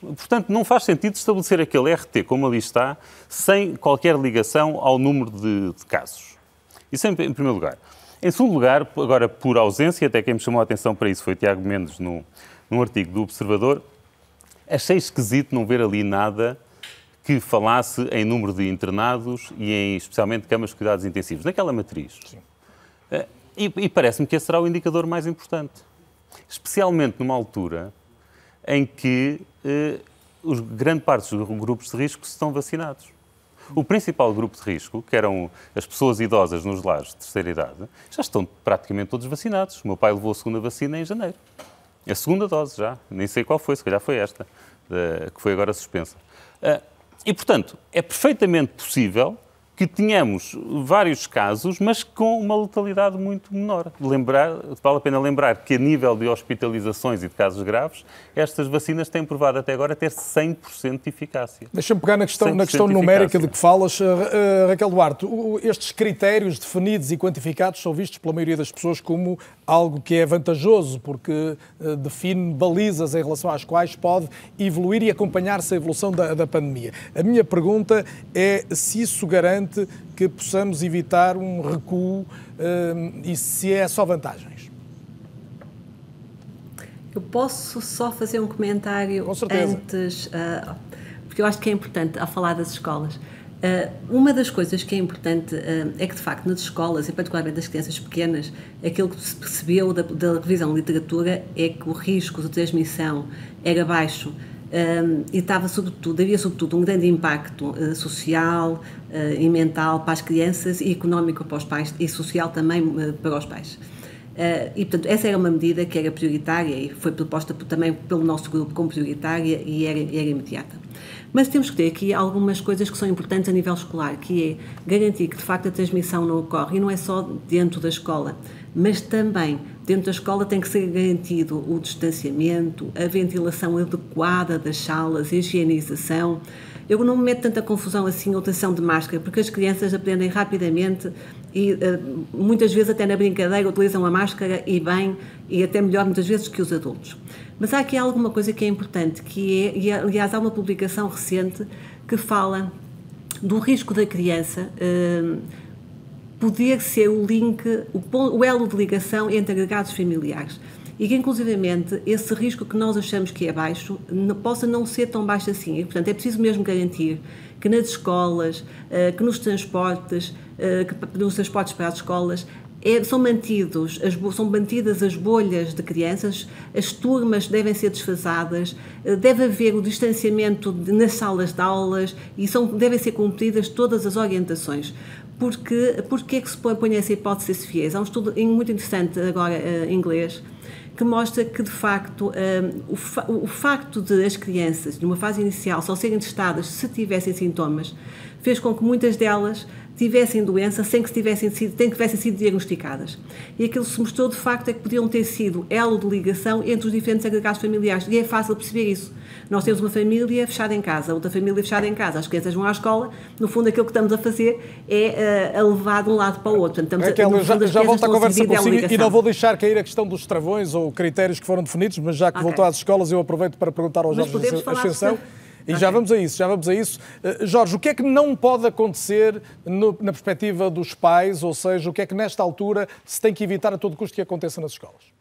Portanto, não faz sentido estabelecer aquele RT como ali está, sem qualquer ligação ao número de, de casos. Isso em, em primeiro lugar. Em segundo lugar, agora por ausência, até quem me chamou a atenção para isso foi Tiago Mendes, no, num artigo do Observador, achei esquisito não ver ali nada que falasse em número de internados e em, especialmente, camas de cuidados intensivos, naquela matriz. Sim. Eh, e, e parece-me que esse será o indicador mais importante. Especialmente numa altura em que eh, os, grande parte dos grupos de risco estão vacinados. O principal grupo de risco, que eram as pessoas idosas nos lares de terceira idade, já estão praticamente todos vacinados. O meu pai levou a segunda vacina em janeiro. A segunda dose já. Nem sei qual foi, se calhar foi esta, que foi agora suspensa. E, portanto, é perfeitamente possível que tenhamos vários casos, mas com uma letalidade muito menor. Lembrar, vale a pena lembrar que, a nível de hospitalizações e de casos graves, estas vacinas têm provado até agora ter 100% de eficácia. Deixa-me pegar na questão, na questão numérica de que falas, uh, uh, Raquel Duarte. Estes critérios definidos e quantificados são vistos pela maioria das pessoas como algo que é vantajoso, porque uh, define balizas em relação às quais pode evoluir e acompanhar-se a evolução da, da pandemia. A minha pergunta é se isso garante importante que possamos evitar um recuo um, e se é só vantagens. Eu posso só fazer um comentário antes, uh, porque eu acho que é importante a falar das escolas. Uh, uma das coisas que é importante é que, de facto, nas escolas, e particularmente das crianças pequenas, aquilo que se percebeu da, da revisão de literatura é que o risco de transmissão era baixo um, e estava sobretudo, havia sobretudo um grande impacto uh, social e mental para as crianças e económico para os pais e social também uh, para os pais. e, portanto, essa era uma medida que era prioritária e foi proposta também pelo nosso grupo como prioritária e era, era imediata. Mas temos que ter aqui algumas coisas que são importantes a nível escolar, que é garantir que de facto a transmissão não ocorre, e não é só dentro da escola, mas também dentro da escola tem que ser garantido o distanciamento, a ventilação adequada das salas, a higienização. Eu não me meto tanta confusão assim, a utilização de máscara, porque as crianças aprendem rapidamente e uh, muitas vezes até na brincadeira utilizam a máscara e bem, e até melhor muitas vezes que os adultos. Mas há aqui alguma coisa que é importante, que é, e aliás há uma publicação recente que fala do risco da criança uh, poder ser o link, o, o elo de ligação entre agregados familiares e que, inclusivamente, esse risco que nós achamos que é baixo possa não ser tão baixo assim. E, portanto, é preciso mesmo garantir que nas escolas, eh, que nos transportes, eh, que nos transportes para as escolas, é, são, mantidos, as, são mantidas as bolhas de crianças, as turmas devem ser desfasadas, eh, deve haver o distanciamento nas salas de aulas e são, devem ser cumpridas todas as orientações porque, porque é que se põe essa hipótese de ser fiéis? Há um estudo muito interessante agora em inglês que mostra que, de facto, um, eh, o, o, facto de as crianças, numa fase inicial, só serem testadas se tivessem sintomas, fez com que muitas delas tivessem doença sem que tivessem sido, sem que tivessem sido diagnosticadas. E aquilo que se mostrou, de facto, é que podiam ter sido elo de ligação entre os diferentes agregados familiares. E é fácil perceber isso. Nós temos uma família fechada em casa, outra família fechada em casa, as crianças vão à escola, no fundo aquilo que estamos a fazer é uh, a levar de um lado para o outro. Portanto, estamos Raquel, a, já, já volto à conversa consigo e não vou deixar cair a questão dos travões ou critérios que foram definidos, mas já que okay. voltou às escolas, eu aproveito para perguntar ao Jorge Ascensão. E okay. já vamos a isso, já vamos a isso. Uh, Jorge, o que é que não pode acontecer no, na perspectiva dos pais, ou seja, o que é que nesta altura se tem que evitar a todo custo que aconteça nas escolas?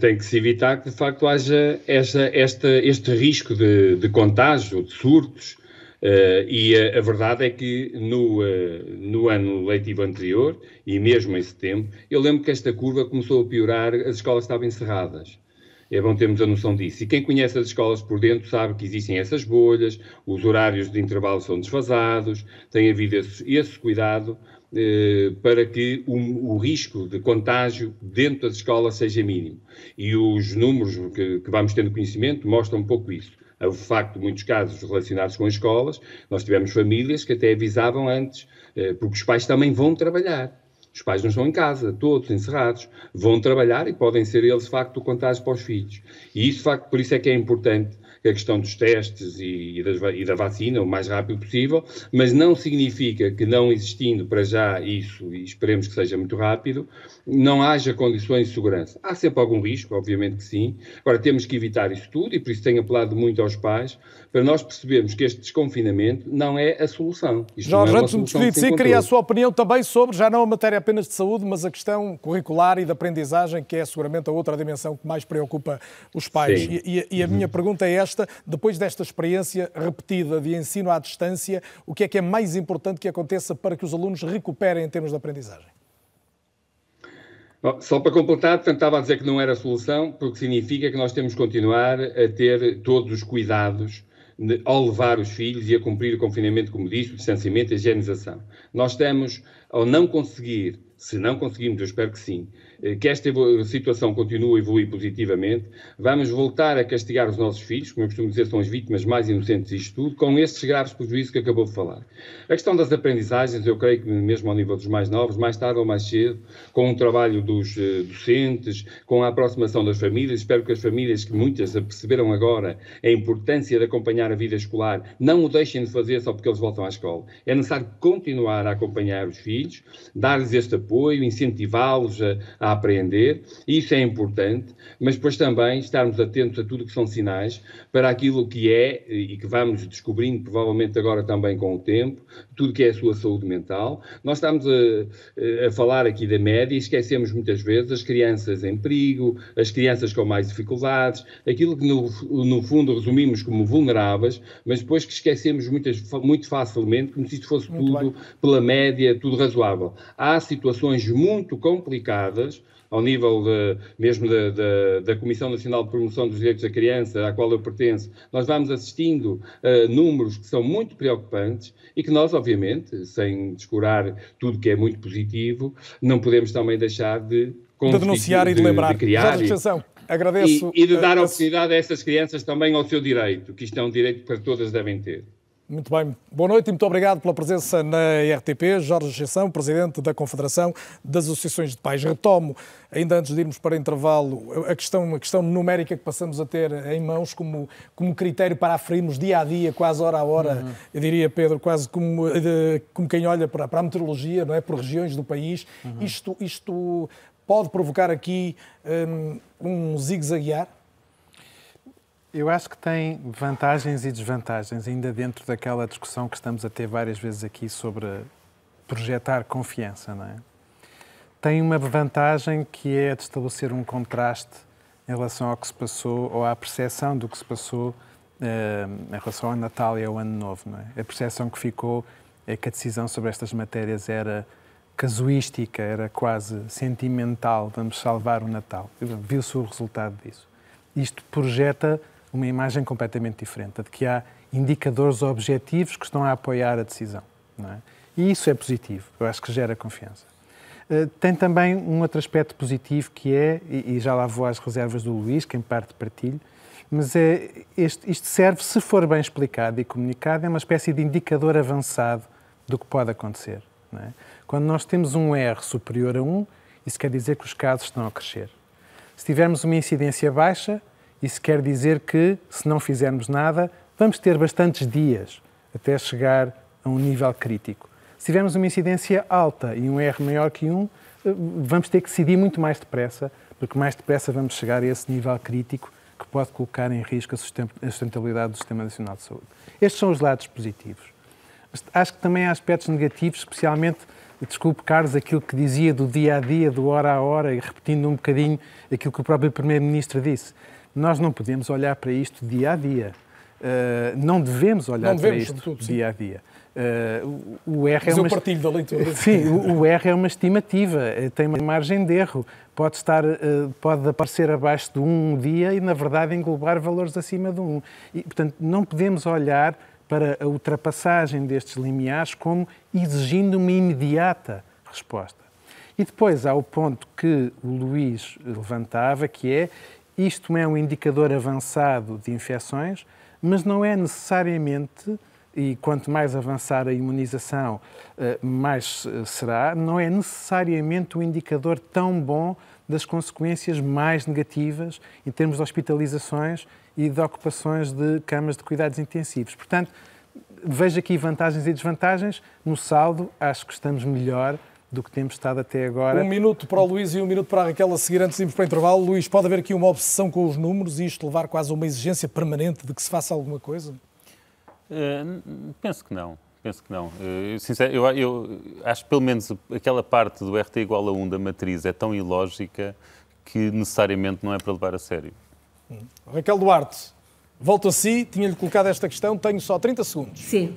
Tem que se evitar que, de facto, haja esta, esta, este risco de, de contágio, de surtos, Uh, e a, a, verdade é que no, uh, no ano letivo anterior, e mesmo em setembro, eu lembro que esta curva começou a piorar, as escolas estavam encerradas. É bom termos a noção disso. E quem conhece as escolas por dentro sabe que existem essas bolhas, os horários de intervalo são desfasados, tem havido esse, esse cuidado eh, para que o, o, risco de contágio dentro das escolas seja mínimo. E os números que, que vamos tendo conhecimento mostram um pouco isso facto de muitos casos relacionados com escolas, nós tivemos famílias que até avisavam antes, eh, porque os pais também vão trabalhar. Os pais não estão em casa, todos encerrados, vão trabalhar e podem ser eles, de facto, o contágio para os filhos. E isso, de facto, por isso é que é importante a questão dos testes e, e, das, e, da vacina o mais rápido possível, mas não significa que não existindo para já isso, e esperemos que seja muito rápido, não haja condições de segurança. Há sempre algum risco, obviamente que sim. Agora, temos que evitar isso tudo e por isso tenho apelado muito aos pais para nós percebermos que este desconfinamento não é a solução. Isto Jorge, é antes de me despedir de si, queria a sua opinião também sobre, já não a matéria apenas de saúde, mas a questão curricular e de aprendizagem, que é seguramente a outra dimensão que mais preocupa os pais. E, e, e, a minha uhum. pergunta é esta: depois desta experiência repetida de ensino à distância, o que é que é mais importante que aconteça para que os alunos recuperem em termos de aprendizagem? Só para completar, portanto, estava a dizer que não era solução, porque significa que nós temos que continuar a ter todos os cuidados ao levar os filhos e a cumprir o confinamento, como disse, o distanciamento a higienização. Nós estamos, ao não conseguir, se não conseguimos, eu espero que sim, que esta situação continue a evoluir positivamente, vamos voltar a castigar os nossos filhos, como eu costumo dizer, são as vítimas mais inocentes disto tudo, com estes graves prejuízos que acabou de falar. A questão das aprendizagens, eu creio que mesmo ao nível dos mais novos, mais tarde ou mais cedo, com o trabalho dos uh, docentes, com a aproximação das famílias, espero que as famílias, que muitas perceberam agora a importância de acompanhar a vida escolar, não o deixem de fazer só porque eles voltam à escola. É necessário continuar a acompanhar os filhos, dar-lhes este apoio, incentivá-los a apreender, isso é importante, mas depois também estarmos atentos a tudo que são sinais para aquilo que é e que vamos descobrindo, provavelmente agora também com o tempo, tudo que é a sua saúde mental. Nós estamos a, a falar aqui da média e esquecemos muitas vezes as crianças em perigo, as crianças com mais dificuldades, aquilo que no, no fundo resumimos como vulneráveis, mas depois que esquecemos muitas, muito facilmente, como se isto fosse muito tudo bem. pela média, tudo razoável. Há situações muito complicadas ao nível de, mesmo da, da, da, Comissão Nacional de Promoção dos Direitos da Criança, à qual eu pertenço, nós vamos assistindo a números que são muito preocupantes e que nós, obviamente, sem descurar tudo que é muito positivo, não podemos também deixar de de denunciar e de lembrar. De criar agradeço. E, e de dar a, a oportunidade a essas crianças também ao seu direito, que isto é um direito que todas devem ter. Muito bem. Boa noite e muito obrigado pela presença na RTP. Jorge Gessão, Presidente da Confederação das Associações de Pais. Retomo, ainda antes de irmos para intervalo, a questão, a questão numérica que passamos a ter em mãos como, como critério para aferirmos dia a dia, quase hora a hora, uhum. eu diria, Pedro, quase como, como quem olha para, para a meteorologia, não é? por regiões do país. Uhum. Isto, isto pode provocar aqui um, um zigue-zaguear? Eu acho que tem vantagens e desvantagens, ainda dentro daquela discussão que estamos a ter várias vezes aqui sobre projetar confiança, não é? Tem uma vantagem que é de estabelecer um contraste em relação ao que se passou ou à percepção do que se passou eh, em relação ao Natal e ao Ano Novo, não é? A percepção que ficou é que a decisão sobre estas matérias era casuística, era quase sentimental, vamos salvar o Natal. Viu-se o resultado disso. Isto projeta uma imagem completamente diferente, de que há indicadores objetivos que estão a apoiar a decisão. É? E isso é positivo, eu acho que gera confiança. Uh, tem também um outro aspecto positivo que é, e, e, já lá vou às reservas do Luís, que em parte partilho, mas é, este, isto serve, se for bem explicado e comunicado, é uma espécie de indicador avançado do que pode acontecer. É? Quando nós temos um R superior a 1, isso quer dizer que os casos estão a crescer. Se tivermos uma incidência baixa, isso quer dizer que, se não fizermos nada, vamos ter bastantes dias até chegar a um nível crítico. Se tivermos uma incidência alta e um R maior que 1, eh, vamos ter que decidir muito mais depressa, porque mais depressa vamos chegar a esse nível crítico que pode colocar em risco a sustentabilidade do Sistema Nacional de Saúde. Estes são os lados positivos. Acho que também há aspectos negativos, especialmente, desculpe, Carlos, aquilo que dizia do dia a dia, do hora a hora, e repetindo um bocadinho aquilo que o próprio Primeiro-Ministro disse. Nós não podemos olhar para isto dia a dia. não devemos olhar não devemos, para isto sobretudo, dia a dia. Uh, o R Mas é uma... eu partilho da leitura. Sim, o, R é uma estimativa, tem uma margem de erro. Pode, estar, uh, pode aparecer abaixo de 1 um dia e, na verdade, englobar valores acima de 1. Um. E, portanto, não podemos olhar para a ultrapassagem destes limiares como exigindo uma imediata resposta. E depois há o ponto que o Luís levantava, que é isto é um indicador avançado de infecções, mas não é necessariamente e quanto mais avançar a imunização, eh, mais eh, será, não é necessariamente um indicador tão bom das consequências mais negativas em termos de hospitalizações e de ocupações de camas de cuidados intensivos. Portanto, vejo aqui vantagens e desvantagens. No saldo, acho que estamos melhor do que temos estado até agora. Um minuto para o Luís e um minuto para a Raquel a seguir antes de irmos para o intervalo. Luís, pode haver aqui uma obsessão com os números e isto levar quase a uma exigência permanente de que se faça alguma coisa? Uh, penso que não. Penso que não. Uh, sincero, eu, eu, acho que pelo menos aquela parte do RT igual a 1 da matriz é tão ilógica que necessariamente não é para levar a sério. Hum. Raquel Duarte, volto a si, tinha-lhe colocado esta questão, tenho só 30 segundos. Sim.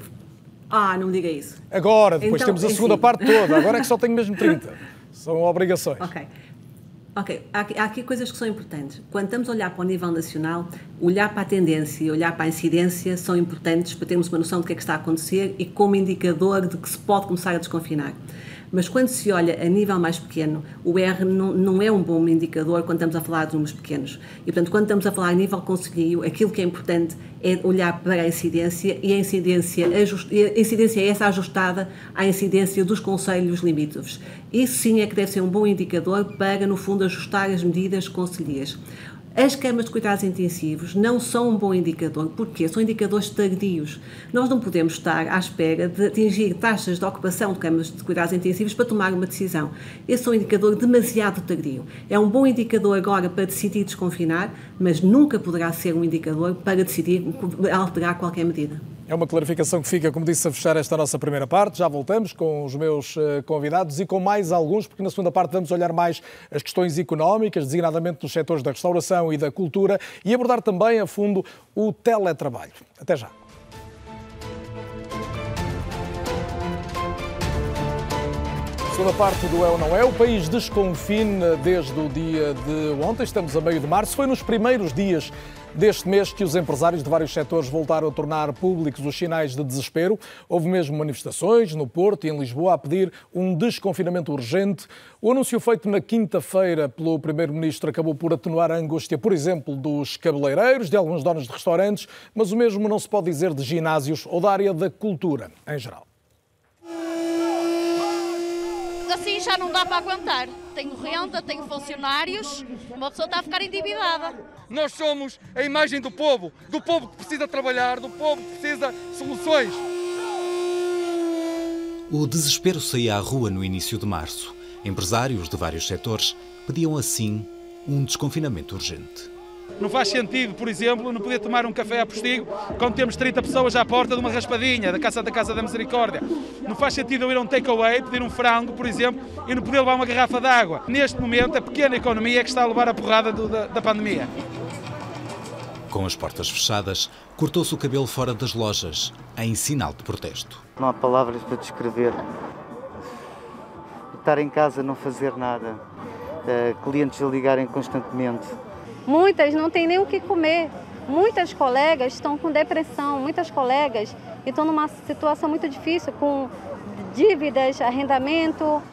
Ah, não me diga isso. Agora, depois então, temos a segunda parte toda, agora é que só tenho mesmo 30. São obrigações. Ok. Ok, há aqui, há aqui, coisas que são importantes. Quando estamos a olhar para o nível nacional, olhar para a tendência e olhar para a incidência são importantes para termos uma noção do que é que está a acontecer e como indicador de que se pode começar a desconfinar. Mas quando se olha a nível mais pequeno, o R não, não é um bom indicador quando estamos a falar de números pequenos. E, portanto, quando estamos a falar a nível conselheiro, aquilo que é importante é olhar para a incidência e a incidência, a incidência é essa ajustada à incidência dos conselhos limítrofes. Isso sim é que deve ser um bom indicador para, no fundo, ajustar as medidas conselheiras. As camas de cuidados intensivos não são um bom indicador, porque são indicadores tardios. Nós não podemos estar à espera de atingir taxas de ocupação de camas de cuidados intensivos para tomar uma decisão. Esse é um indicador demasiado tardio. É um bom indicador agora para decidir desconfinar, mas nunca poderá ser um indicador para decidir alterar qualquer medida. É uma clarificação que fica, como disse, a fechar esta nossa primeira parte. Já voltamos com os meus eh, convidados e com mais alguns, porque na segunda parte vamos olhar mais as questões económicas, designadamente dos setores da restauração e da cultura, e abordar também a fundo o teletrabalho. Até já. Segunda parte do É ou Não É. O país desconfina desde o dia de ontem, estamos a meio de março. Foi nos primeiros dias deste mês que os empresários de vários setores voltaram a tornar públicos os sinais de desespero. Houve mesmo manifestações no Porto e em Lisboa a pedir um desconfinamento urgente. O anúncio feito na quinta-feira pelo Primeiro-Ministro acabou por atenuar a angústia, por exemplo, dos cabeleireiros, de alguns donos de restaurantes, mas o mesmo não se pode dizer de ginásios ou da área da cultura em geral. Assim já não dá para aguentar. Tenho renda, tenho funcionários, uma pessoa está a ficar endividada. Nós somos a imagem do povo, do povo que precisa trabalhar, do povo que precisa de soluções. O desespero saía à rua no início de março. Empresários de vários setores pediam assim um desconfinamento urgente. Não faz sentido, por exemplo, não poder tomar um café a postigo quando temos 30 pessoas à porta de uma raspadinha da Casa da Casa da Misericórdia. Não faz sentido eu ir a um takeaway, pedir um frango, por exemplo, e não poder levar uma garrafa de água. Neste momento, a pequena economia é que está a levar a porrada do, da, da pandemia. Com as portas fechadas, cortou-se o cabelo fora das lojas, em sinal de protesto. Não há palavras para descrever. Estar em casa, não fazer nada, uh, clientes a ligarem constantemente. Muitas não têm nem o que comer. Muitas colegas estão com depressão, muitas colegas estão numa situação muito difícil, com dívidas, arrendamento.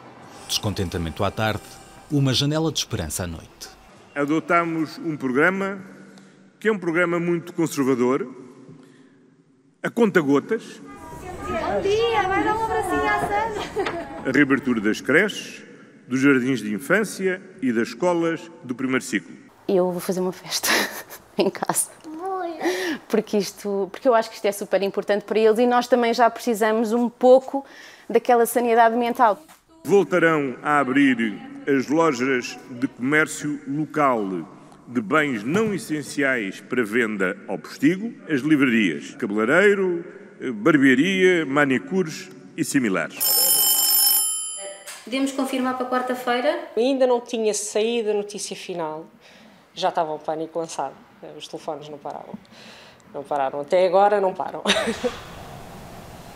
Descontentamento à tarde, uma janela de esperança à noite. Adotamos um programa que é um programa muito conservador, a conta gotas. Bom dia, vai dar um abracinho à Sandra. A reabertura das creches, dos jardins de infância e das escolas do primeiro ciclo. Eu vou fazer uma festa em casa. Porque isto, porque eu acho que isto é super importante para eles e nós também já precisamos um pouco daquela sanidade mental. Voltarão a abrir as lojas de comércio local de bens não essenciais para venda ao postigo, as livrarias, cabeleireiro, barbearia, manicures e similares. Podemos confirmar para quarta-feira? Ainda não tinha saído a notícia final, já estava o pânico lançado, os telefones não paravam. Não pararam. Até agora não param.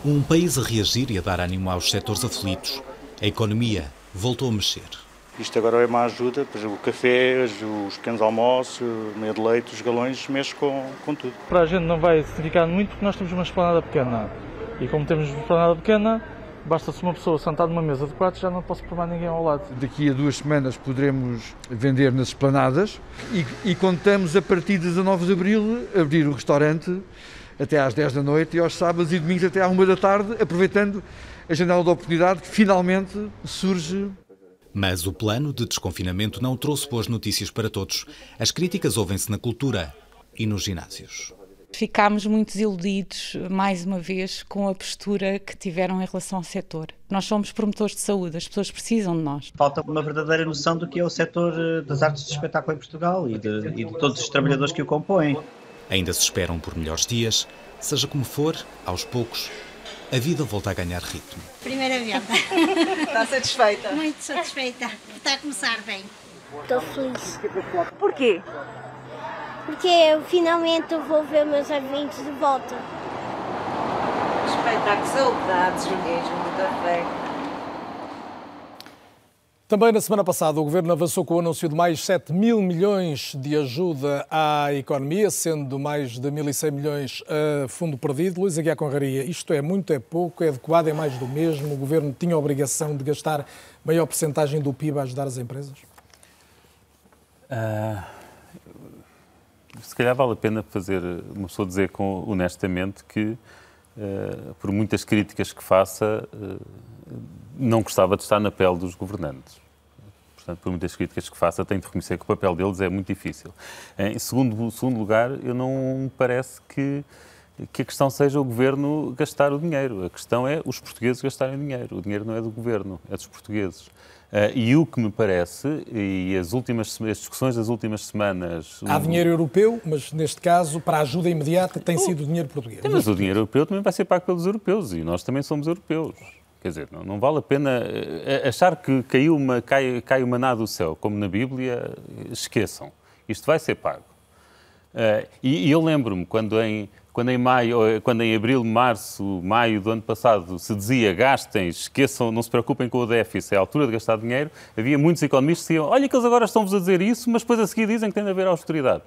Um país a reagir e a dar ânimo aos setores aflitos. A economia voltou a mexer. Isto agora é uma ajuda, pois o café, os pequenos almoços, o meio de leite, os galões, mexe com, com tudo. Para a gente não vai significar muito porque nós temos uma esplanada pequena. E como temos uma esplanada pequena, basta-se uma pessoa sentada numa mesa de quatro, já não posso mais ninguém ao lado. Daqui a duas semanas poderemos vender nas esplanadas e, e contamos a partir de 19 de Abril abrir o restaurante até às 10 da noite e aos sábados e domingos até à 1 da tarde, aproveitando a janela de oportunidade que finalmente surge. Mas o plano de desconfinamento não trouxe boas notícias para todos. As críticas ouvem-se na cultura e nos ginásios. Ficámos muito desiludidos, mais uma vez, com a postura que tiveram em relação ao setor. Nós somos promotores de saúde, as pessoas precisam de nós. Falta uma verdadeira noção do que é o setor eh, das artes de espetáculo em Portugal e de, e de todos os trabalhadores que o compõem. Ainda se esperam por melhores dias, seja como for, aos poucos, a vida volta a ganhar ritmo. Primeira venda. Está satisfeita? Muito satisfeita. Está a começar bem. Estou feliz. Porquê? Porque eu finalmente vou ver meus amigos de volta. Espetáculo, saudades, mesmo, muita fé. Também na semana passada, o Governo avançou com o anúncio de mais 7 mil milhões de ajuda à economia, sendo mais de 1.100 milhões a fundo perdido. Luís Aguiar Conraria, isto é muito, é pouco, é adequado, é mais do mesmo? O Governo tinha a obrigação de gastar maior porcentagem do PIB a ajudar as empresas? Uh, se calhar vale a pena fazer, uma pessoa dizer com, honestamente que, uh, por muitas críticas que faça, uh, não gostava de estar na pele dos governantes. Portanto, por muitas críticas que faça, tem de reconhecer que o papel deles é muito difícil. Em segundo, segundo lugar, eu não me parece que, que a questão seja o governo gastar o dinheiro. A questão é os portugueses gastarem dinheiro. O dinheiro não é do governo, é dos portugueses. Uh, e o que me parece, e as últimas as discussões das últimas semanas. Há dinheiro europeu, mas neste caso, para a ajuda imediata, tem sido dinheiro português. Mas o dinheiro europeu também vai ser pago pelos europeus e nós também somos europeus. Quer dizer, não, não, vale a pena achar que caiu uma, cai, cai uma nada do céu, como na Bíblia, esqueçam. Isto vai ser pago. Uh, e, e, eu lembro-me quando em, quando em maio, quando em abril, março, maio do ano passado se dizia gastem, esqueçam, não se preocupem com o déficit, é a altura de gastar dinheiro, havia muitos economistas que diziam, olha que eles agora estão-vos a dizer isso, mas depois a seguir dizem que tem de haver austeridade.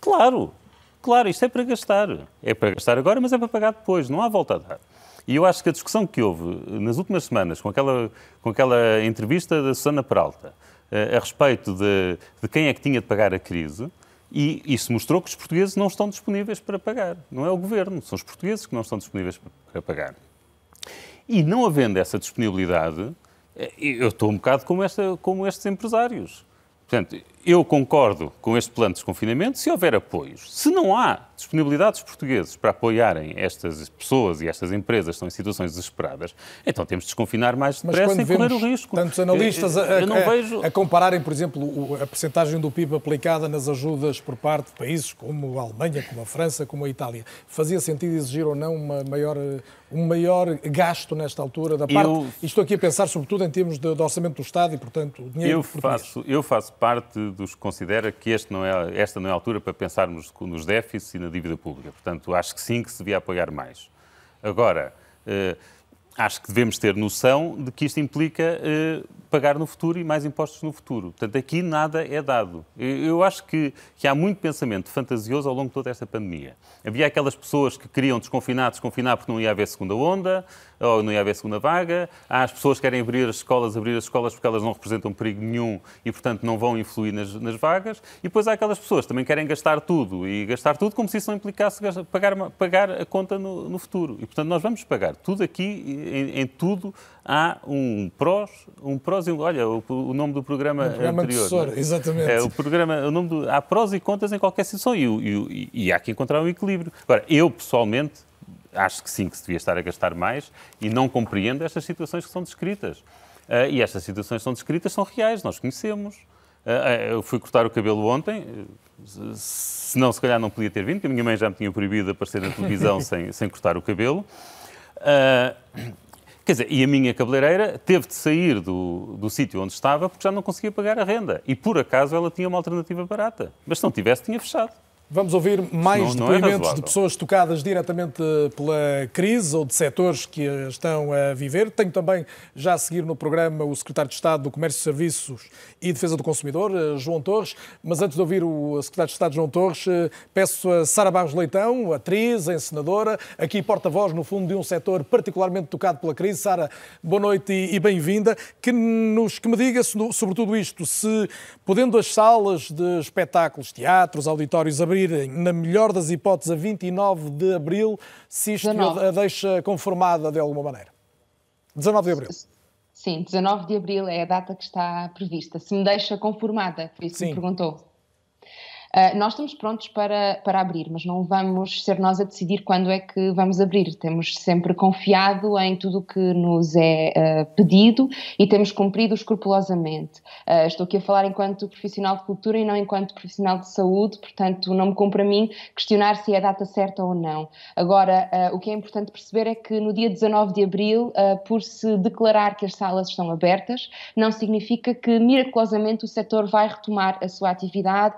Claro, claro, isto é para gastar. É para gastar agora, mas é para pagar depois, não há volta a dar. E eu acho que a discussão que houve nas últimas semanas com aquela, com aquela entrevista da Susana Peralta a respeito de, de quem é que tinha de pagar a crise, e isso mostrou que os portugueses não estão disponíveis para pagar. Não é o governo, são os portugueses que não estão disponíveis para pagar. E não havendo essa disponibilidade, eu estou um bocado como, esta, como estes empresários. Portanto, eu concordo com este plano de desconfinamento se houver apoios. Se não há disponibilidade dos portugueses para apoiarem estas pessoas e estas empresas que estão em situações desesperadas, então temos de desconfinar mais depressa sem correr o risco. Tantos analistas eu a, vejo... a, compararem, por exemplo, a percentagem do PIB aplicada nas ajudas por parte de países como a Alemanha, como a França, como a Itália. Fazia sentido exigir ou não uma maior, um maior gasto nesta altura da parte... Eu... Estou aqui a pensar sobretudo em termos de, de orçamento do Estado e, portanto, dinheiro eu faço, eu faço parte dos considera que este não é, esta não é a altura para pensarmos nos déficits e na dívida pública. Portanto, acho que sim, que se devia apoiar mais. Agora, eh, acho que devemos ter noção de que isto implica eh, pagar no futuro e mais impostos no futuro. Portanto, aqui nada é dado. Eu acho que, que, há muito pensamento fantasioso ao longo de toda esta pandemia. Havia aquelas pessoas que queriam desconfinar, desconfinar porque não ia haver segunda onda, ou não ia haver segunda vaga. Há as pessoas que querem abrir as escolas, abrir as escolas porque elas não representam perigo nenhum e, portanto, não vão influir nas, nas vagas. E depois há aquelas pessoas que também querem gastar tudo e gastar tudo como se isso não implicasse pagar, pagar a conta no, no futuro. E, portanto, nós vamos pagar. Tudo aqui, em, em tudo, há um prós, um prós e um... Olha, o, o nome do programa, o programa anterior. Antecessor, exatamente. É, o programa, o nome do, há prós e contras em qualquer situação e, e, e há que encontrar um equilíbrio. Agora, eu, pessoalmente, acho que sim, que se devia estar a gastar mais e não compreendo estas situações que são descritas. Uh, e estas situações que são descritas são reais, nós conhecemos. Uh, eu fui cortar o cabelo ontem, se não, se calhar não podia ter vindo, porque a minha mãe já me tinha proibido de aparecer na televisão sem, sem cortar o cabelo. Uh, Quer dizer, e a minha cabeleireira teve de sair do, do sítio onde estava porque já não conseguia pagar a renda. E por acaso ela tinha uma alternativa barata. Mas se não tivesse, tinha fechado. Vamos ouvir mais Não- não é depoimentos de pessoas tocadas diretamente pela crise ou de setores que estão a viver. Tenho também já a seguir no programa o Secretário de Estado do Comércio, Serviços e Defesa do Consumidor, eh, João Torres. Mas antes de ouvir o Secretário de Estado, João Torres, eh, peço a Sara Barros Leitão, atriz, encenadora, aqui porta-voz, no fundo, de um setor particularmente tocado pela crise. Sara, boa noite e bem-vinda. Que, nos, que me diga so- sobre tudo isto, se podendo as salas de espetáculos, teatros, auditórios na melhor das hipóteses, a 29 de abril, se isto 19. a deixa conformada de alguma maneira. 19 de abril. Sim, 19 de abril é a data que está prevista. Se me deixa conformada, por isso que me Sim. perguntou. Ah, nós estamos prontos para, para abrir, mas não vamos ser nós a decidir quando é que vamos abrir. Temos sempre confiado em tudo o que nos é ah, pedido e temos cumprido escrupulosamente. Ah, estou aqui a falar enquanto profissional de cultura e não enquanto profissional de saúde, portanto, não me cumpre a mim questionar se é a data certa ou não. Agora, o que é importante perceber é que no dia 19 de abril, por se declarar que as salas estão abertas, não significa que miraculosamente o setor vai retomar a sua atividade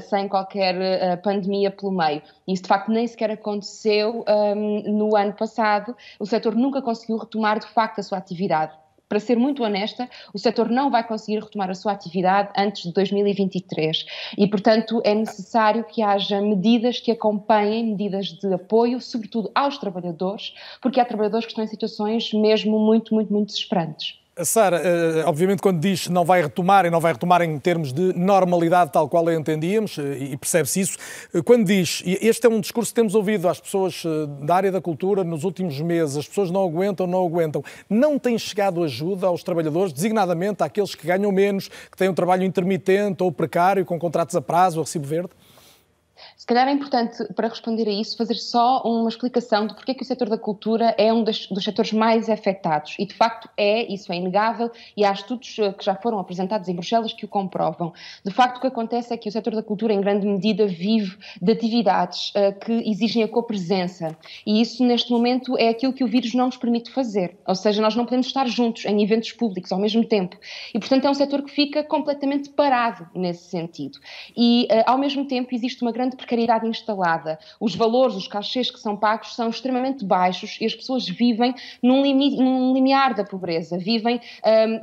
sem qualquer ah, pandemia pelo meio. Isso de facto nem sequer aconteceu ahm, no ano passado. O setor nunca conseguiu retomar de facto a sua atividade. Para ser muito honesta, o setor não vai conseguir retomar a sua atividade antes de 2023 e, portanto, é necessário que haja medidas que acompanhem, medidas de apoio, sobretudo aos trabalhadores, porque há trabalhadores que estão em situações mesmo muito, muito, muito desesperantes. A Sara, eh, obviamente, quando diz não vai retomar, e não vai retomar em termos de normalidade tal qual a entendíamos, eh, e percebe-se isso, eh, quando diz, e este é um discurso que temos ouvido às pessoas eh, da área da cultura nos últimos meses, as pessoas não aguentam, não aguentam, não tem chegado ajuda aos trabalhadores, designadamente àqueles que ganham menos, que têm um trabalho intermitente ou precário, com contratos a prazo ou recibo verde? Se calhar é importante, para responder a isso, fazer só uma explicação de porque é que o setor da cultura é um dos, dos setores mais afetados. E, de facto, é, isso é inegável, e há estudos eh, que já foram apresentados em Bruxelas que o comprovam. De facto, o que acontece é que o setor da cultura, em grande medida, vive de atividades eh, que exigem a copresença. E isso, neste momento, é aquilo que o vírus não nos permite fazer. Ou seja, nós não podemos estar juntos em eventos públicos ao mesmo tempo. E, portanto, é um setor que fica completamente parado nesse sentido. E, eh, ao mesmo tempo, existe uma grande precariedade instalada. Os valores, os cachês que são pagos são extremamente baixos e as pessoas vivem num, limi num limiar da pobreza, vivem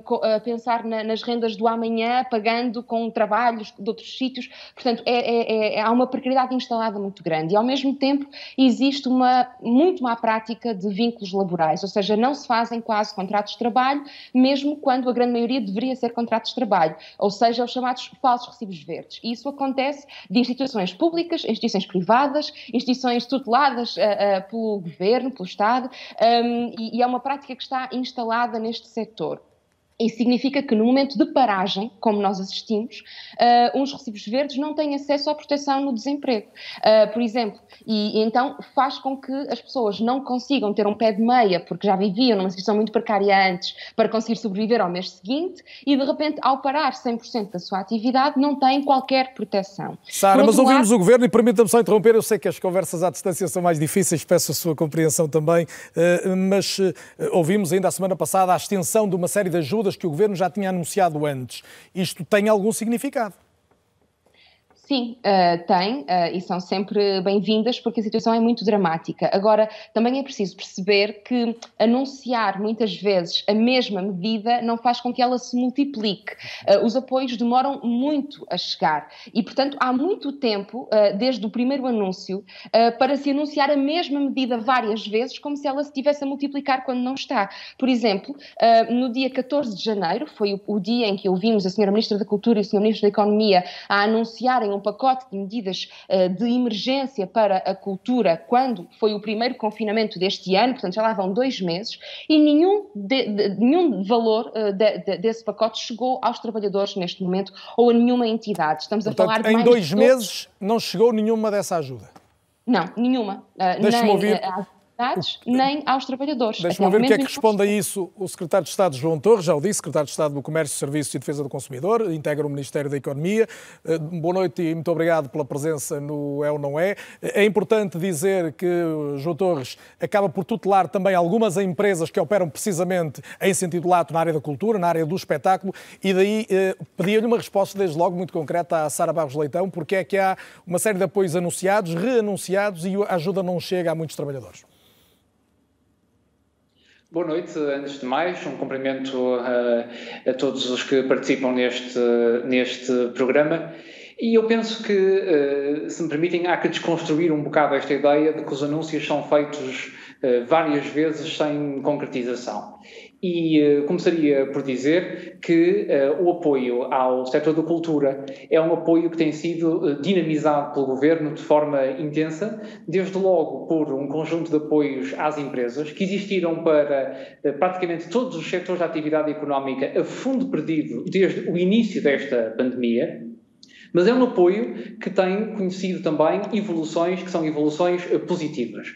co- a pensar na- nas rendas do amanhã, pagando com trabalhos de outros sítios. Portanto, é, é- é- há uma precariedade instalada muito grande e, ao mesmo tempo, existe uma muito má prática de vínculos laborais, ou seja, não se fazem quase contratos de trabalho, mesmo quando a grande maioria deveria ser contratos de trabalho, ou seja, os chamados falsos recibos verdes. E isso acontece de instituições públicas, instituições privadas, instituições tuteladas ah, ah, pelo governo, pelo Estado, ahm, e, e é uma prática que está instalada neste setor. Isso significa que no momento de paragem, como nós assistimos, ah, uns recibos verdes não têm acesso à proteção no desemprego, Ah, por exemplo. E, e então faz com que as pessoas não consigam ter um pé de meia, porque já viviam numa situação muito precária antes, para conseguir sobreviver ao mês seguinte, e de repente, ao parar 100% da sua atividade, não têm qualquer proteção. Sara, mas ouvimos lado- o Governo e permita-me só interromper, eu sei que as conversas à distância são mais difíceis, peço a sua compreensão também, eh, mas ouvimos ainda a semana passada a extensão de uma série de ajudas que o Governo já tinha anunciado antes. Isto tem algum significado? Sim, eh, tem, eh, e são sempre bem-vindas porque a situação é muito dramática. Agora, também é preciso perceber que anunciar muitas vezes a mesma medida não faz com que ela se multiplique. Eh, os apoios demoram muito a chegar e, portanto, há muito tempo, desde o primeiro anúncio, para se anunciar a mesma medida várias vezes, como se ela se tivesse a multiplicar quando não está. Por exemplo, no dia 14 de janeiro, foi o, o dia em que ouvimos a Sra. Ministra da Cultura e o Sr. Ministro da Economia a anunciarem um pacote de medidas eh, de emergência para a cultura quando foi o primeiro confinamento deste ano, portanto já lá vão dois meses, e nenhum, de- de- nenhum valor eh, de- de- desse pacote chegou aos trabalhadores neste momento ou a nenhuma entidade. Estamos a falar Portanto, de em dois meses não chegou nenhuma dessa ajuda. não, nenhuma. Uh, Deixe-me nem, ouvir. uh, nem aos trabalhadores. Deixa-me ver o que é que responde a isso o secretário de Estado João Torres, já o disse, secretário de Estado do Comércio, Serviços e Defesa do Consumidor, integra o Ministério da Economia. Eh, boa noite e muito obrigado pela presença no É ou Não É. É importante dizer que João Torres acaba por tutelar também algumas empresas que operam precisamente em sentido lato na área da cultura, na área do espetáculo, e daí eh, pedia-lhe uma resposta desde logo muito concreta à Sara Barros Leitão, porque é que há uma série de apoios anunciados, reanunciados e a ajuda não chega a muitos trabalhadores. Boa noite, antes de mais, um cumprimento a, a todos os que participam neste, neste programa. E eu penso que, se me permitem, há que desconstruir um bocado esta ideia de que os anúncios são feitos várias vezes sem concretização. E uh, começaria por dizer que uh, o apoio ao setor da cultura é um apoio que tem sido uh, dinamizado pelo governo de forma intensa, desde logo por um conjunto de apoios às empresas que existiram para praticamente todos os setores da atividade económica a fundo perdido desde o início desta pandemia. Mas é um apoio que tem conhecido também evoluções que são evoluções positivas.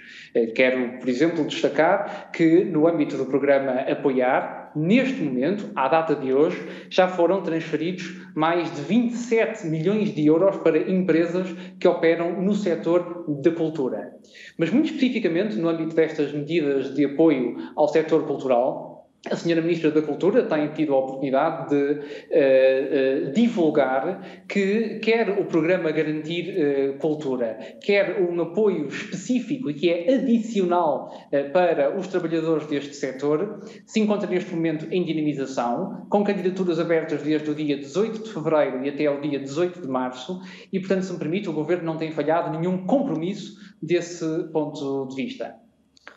Quero, por exemplo, destacar que no âmbito do programa Apoiar, neste momento, à data de hoje, já foram transferidos mais de 27 milhões de euros para empresas que operam no setor da cultura. Mas muito especificamente no âmbito destas medidas de apoio ao setor cultural, a senhora Ministra da Cultura tem tido a oportunidade de uh, uh, divulgar que quer o programa Garantir uh, Cultura, quer um apoio específico e que é adicional para os trabalhadores deste setor, se encontra neste momento em dinamização, com candidaturas abertas desde o dia 18 de fevereiro e até o dia 18 de março, e, portanto, se me permite, o Governo não tem falhado nenhum compromisso desse ponto de vista.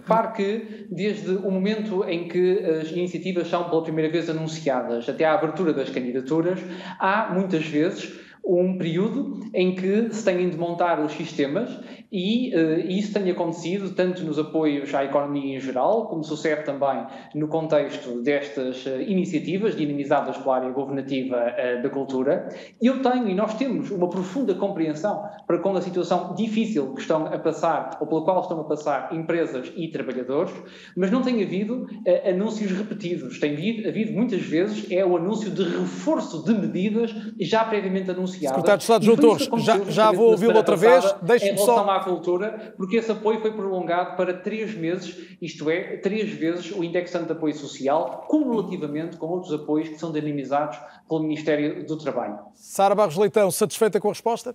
Repare que, desde o momento em que as iniciativas são pela primeira vez anunciadas até à abertura das candidaturas, há muitas vezes um período em que se têm de montar os sistemas e uh, isso tem acontecido tanto nos apoios à economia em geral, como sucede também no contexto destas uh, iniciativas dinamizadas pela área governativa uh, da cultura. Eu tenho e nós temos uma profunda compreensão para com a situação difícil que estão a passar, ou pela qual estão a passar empresas e trabalhadores, mas não tem havido anúncios repetidos. Tem havido, havido muitas vezes é o anúncio de reforço de medidas já previamente anunciadas. Secretário de Estado João Torres, já, já vou ouvi-lo outra vez. Deixe-me só cultura, porque esse apoio foi prolongado para três meses, isto é, três vezes o indexante de apoio social, cumulativamente com outros apoios que são dinamizados pelo Ministério do Trabalho. Sara Barros Leitão, satisfeita com a resposta?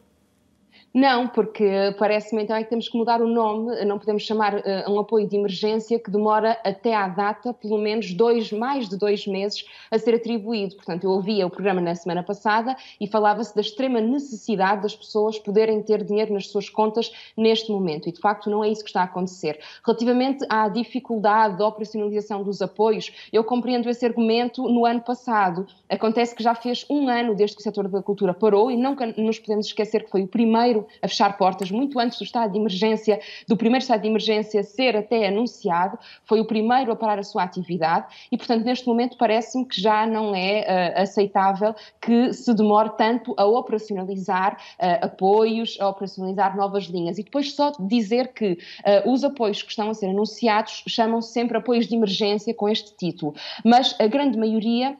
Não, porque parece-me então é que temos que mudar o nome, não podemos chamar uh, um apoio de emergência que demora até à data, pelo menos dois, mais de dois meses, a ser atribuído. Portanto, eu ouvia o programa na semana passada e falava-se da extrema necessidade das pessoas poderem ter dinheiro nas suas contas neste momento. E de facto não é isso que está a acontecer. Relativamente à dificuldade da operacionalização dos apoios, eu compreendo esse argumento no ano passado. Acontece que já fez um ano desde que o setor da cultura parou e nunca nos podemos esquecer que foi o primeiro a fechar portas, muito antes do estado de emergência, do primeiro estado de emergência ser até anunciado, foi o primeiro a parar a sua atividade e, portanto, neste momento parece-me que já não é uh, aceitável que se demore tanto a operacionalizar uh, apoios, a operacionalizar novas linhas. E depois só dizer que uh, os apoios que estão a ser anunciados chamam -se sempre apoios de emergência com este título, mas a grande maioria